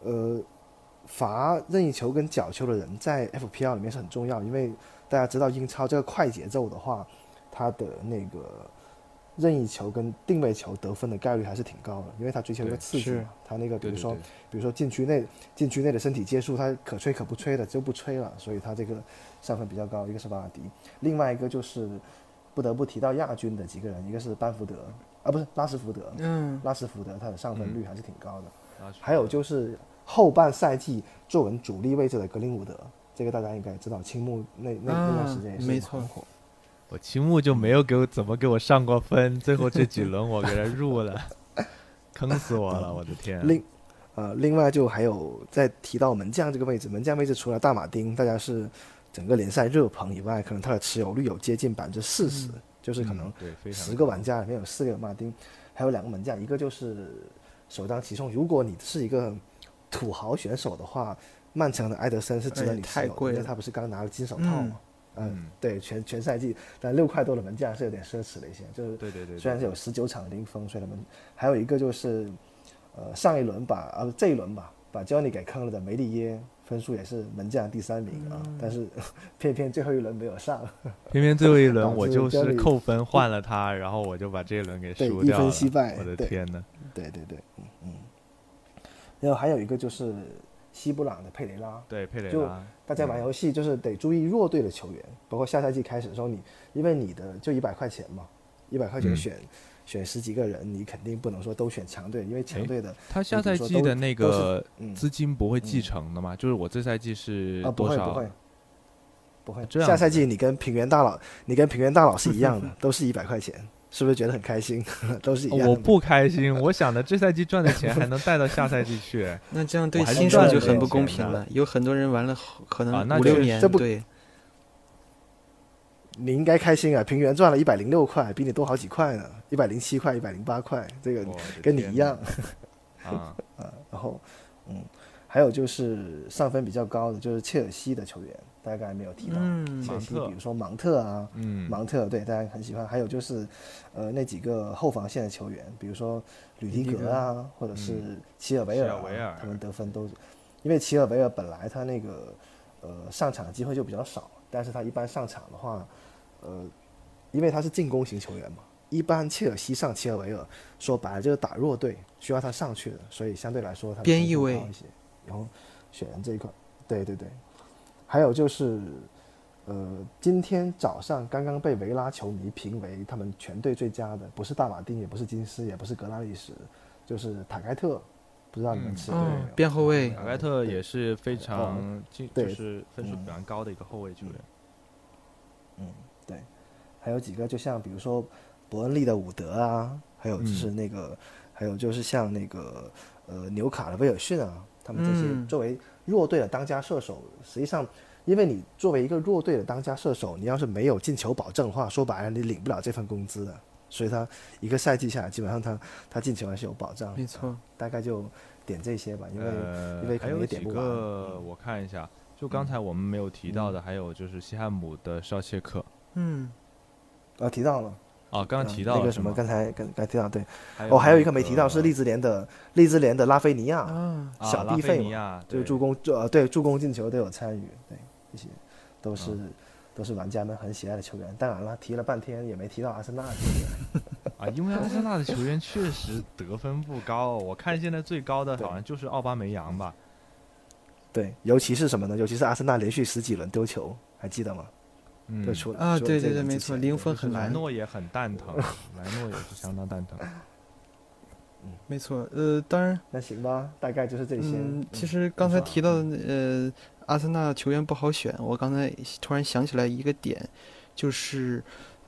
呃罚任意球跟角球的人在 FPL 里面是很重要，因为大家知道英超这个快节奏的话，它的那个任意球跟定位球得分的概率还是挺高的，因为他追求一个刺激嘛，它那个比如说对对对比如说禁区内禁区内的身体接触，他可吹可不吹的就不吹了，所以他这个上分比较高。一个是巴尔迪，另外一个就是不得不提到亚军的几个人，一个是班福德啊，不是拉什福德，嗯，拉什福德他的上分率还是挺高的。还有就是后半赛季坐稳主力位置的格林伍德，这个大家应该知道，青木那那那段时间也是没错很火。我青木就没有给我怎么给我上过分，最后这几轮我给他入了，坑死我了，我的天！另呃，另外就还有在提到门将这个位置，门将位置除了大马丁，大家是整个联赛热捧以外，可能他的持有率有接近百分之四十，就是可能嗯对非常十个玩家里面有四个有马丁，还有两个门将，一个就是首当其冲。如果你是一个土豪选手的话，曼城的埃德森是值得哎你持有的，太贵因为他不是刚拿了金手套吗。嗯嗯，对，全全赛季，但六块多的门将是有点奢侈了一些，就是对对对，虽然是有十九场零封，所以他们还有一个就是，呃，上一轮把啊不这一轮吧，把 Johnny 给坑了的梅利耶分数也是门将第三名啊，嗯但是 偏偏最后一轮没有上，偏偏最后一轮 我就是扣分换了他，然后我就把这一轮给输掉了。分惜败我的天呐，对对对，嗯嗯。然后还有一个就是西布朗的佩雷拉，对佩雷就拉，大家玩游戏就是得注意弱队的球员，包括下赛季开始的时候你，因为你的就一百块钱嘛，一百块钱嗯。选、选十几个人，你肯定不能说都选强队，因为强队的他下赛季的那个嗯。资金不会继嗯承的嘛？就是我这赛季是啊不多少？会不会不会，这样下赛季你跟平原大佬，你跟平原大佬是一样的，都是一百块钱，是不是觉得很开心？都是一样的。我不开心，我想的这赛季赚的钱还能带到下赛季去。那这样对新手就很不公平了。有很多人玩了可啊能五六年，这不对，你应该开心啊！平原赚了一百零六块，比你多好几块呢，一百零七块、一百零八块，这个跟你一样。啊！然后，嗯，还有就是上分比较高的就是切尔西的球员，大家刚才没有提到。嗯切尔西比如说芒特啊，嗯，芒特对大家很喜欢。还有就是，呃，那几个后防线的球员，比如说吕迪格啊，或者是齐尔维尔,、啊嗯维尔他们得分都是，因为齐尔维尔本来他那个呃上场机会就比较少，但是他一般上场的话，呃，因为他是进攻型球员嘛，一般切尔西上齐尔维尔说白了就是打弱队，需要他上去的，所以相对来说他边翼位高一些。然后选人这一块，对对对，还有就是。呃，今天早上刚刚被维拉球迷评为他们全队最佳的，不是大马丁，也不是金斯，也不是格拉利什，就是塔盖特。不知道你们嗯吃过没有？哦边后卫塔盖特也是非常进，就是分数嗯非常高的一个后卫球员。嗯，对，还有几个就像比如说伯恩利的伍德啊，还有就是那个，还有就是像那个呃纽卡的威尔逊啊，他们这些嗯作为弱队的当家射手，实际上。因为你作为一个弱队的当家射手，你要是没有进球保证的话，说白了你领不了这份工资的。所以他一个赛季下来，基本上他他进球还是有保障的。没错。大概就点这些吧，因为、呃因为，可能也点不完个我看一下，就刚才我们没有提到的，还有就是西汉姆的绍切克。嗯，啊提到了，哦，刚刚嗯提到了那个什么，刚才刚刚提到对，还哦，还有一那个没提到是利利兹联的利兹联的拉菲尼亚，小拉菲尼地费嘛亚对就助攻呃对助攻进球都有参与，对这些都是、嗯都是玩家们很喜爱的球员。当然了，提了半天也没提到阿森纳球员。啊，因为阿森纳的球员确实得分不高，我看现在最高的好像就是奥巴梅扬吧。对，尤其是什么呢？尤其是阿森纳连续十几轮丢球，还记得吗？嗯就，除啊对对对没错零分很难莱诺也很蛋疼，莱诺也是相当蛋疼。没错。呃，当然，那行吧，大概就是这些。嗯，其嗯实刚才提到的呃，阿森纳球员不好选，我刚才突然想起来一个点，就是，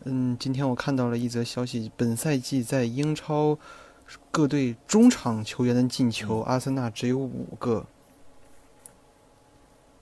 嗯，今天我看到了一则消息，本赛季在英超各队中场球员的进球，嗯阿森纳只有五个。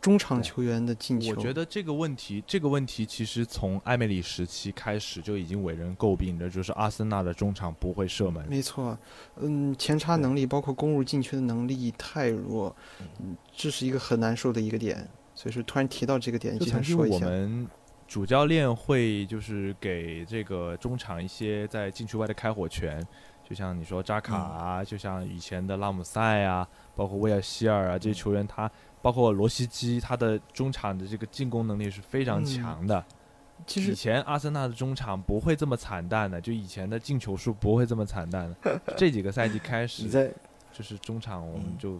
中场球员的进球，我觉得这个问题，这个问题其实从艾梅里时期开始就已经为人诟病的，就是阿森纳的中场不会射门。没错，嗯，前插能力包括攻入禁区的能力太弱，嗯，这是一个很难受的一个点。所以说，突然提到这个点，就想说一下。我们主教练会就是给这个中场一些在禁区外的开火权，就像你说扎卡啊，就像以前的拉姆塞啊，包括威尔希尔啊这些球员，他包括罗西基，他的中场的这个进攻能力是非常嗯强的。以其实以前阿森纳的中场不会这么惨淡的，就以前的进球数不会这么惨淡的。这几个赛季开始就是中场我们嗯就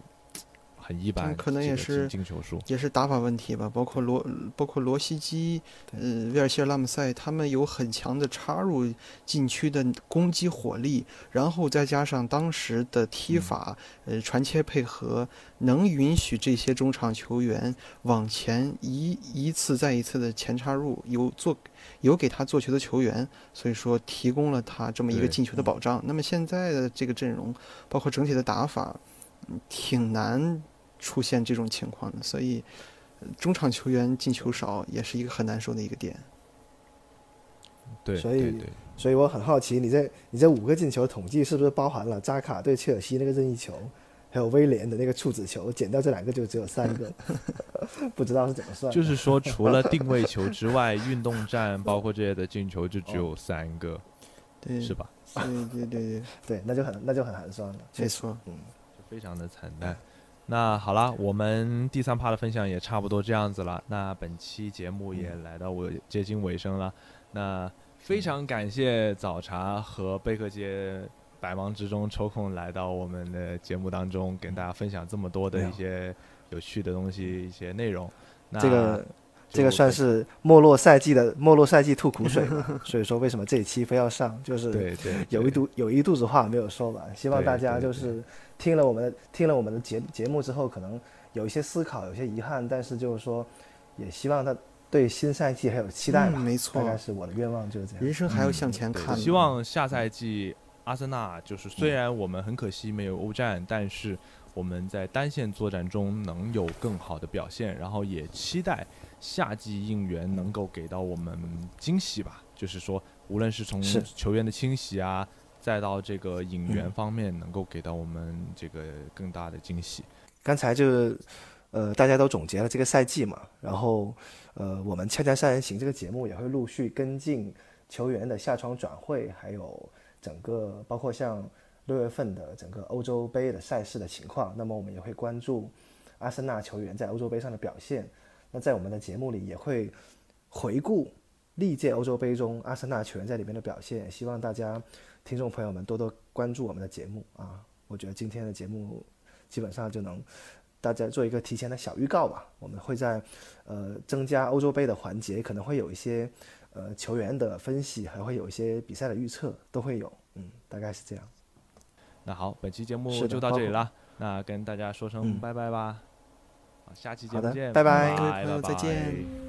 很一般，可能也是进球数。也是打法问题吧，包括罗，包括罗西基，呃，威尔希尔、拉姆塞，他们有很强的插入禁区的攻击火力，然后再加上当时的踢法，呃，传切配合，能允许这些中场球员往前一一次再一次的前插入，有做有给他做球的球员，所以说提供了他这么一个进球的保障。那么现在的这个阵容，包括整体的打法，嗯挺难出现这种情况的，所以呃中场球员进球少也是一个很难受的一个点。对，所以对对所以我很好奇，你这你这五个进球统计是不是包含了扎卡对切尔西那个任意球，还有威廉的那个处子球，减掉这两个就只有三个，不知道是怎么算。就是说，除了定位球之外，运动战包括这些的进球就只有三个，对，是吧？对对对对，对，那就很那就很寒酸了，没错。嗯，就非常的惨淡。那好了，我们第三趴的分享也差不多这样子了。那本期节目也来到我接近尾声了。那非常感谢早茶和贝克街百忙之中抽空来到我们的节目当中，跟大家分享这么多的一些有趣的东西、一些内容。那这个这个算是没落赛季的没落赛季吐苦水吧。所以说，为什么这一期非要上，就是有一肚有一肚子话没有说完。希望大家对对就是听了我们的听了我们的节节目之后，可能有一些思考，有些遗憾，但是就是说，也希望他对新赛季还有期待吧。嗯没错大概是我的愿望就是这样。人生还要向前对看。希望下赛季阿森纳就是虽然我们很可惜没有欧战，但是我们在单线作战中能有更好的表现，然后也期待夏季应援能够给到我们惊喜吧。就是说，无论是从球员的清洗啊，再到这个引援方面，能够给到我们这个更大的惊喜。刚才就是，呃，大家都总结了这个赛季嘛，然后，呃，我们《恰恰三人行》这个节目也会陆续跟进球员的下窗转会，还有整个包括像六月份的整个欧洲杯的赛事的情况。那么我们也会关注阿森纳球员在欧洲杯上的表现。那在我们的节目里也会回顾历届欧洲杯中阿森纳球员在里面的表现。希望大家听众朋友们多多关注我们的节目啊！我觉得今天的节目基本上就能大家做一个提前的小预告吧。我们会在呃增加欧洲杯的环节，可能会有一些呃球员的分析，还会有一些比赛的预测，都会有。嗯，大概是这样。那好，本期节目就到这里啦。那跟大家说声嗯拜拜吧。好，下期节好的目见，拜拜拜各位朋友再见拜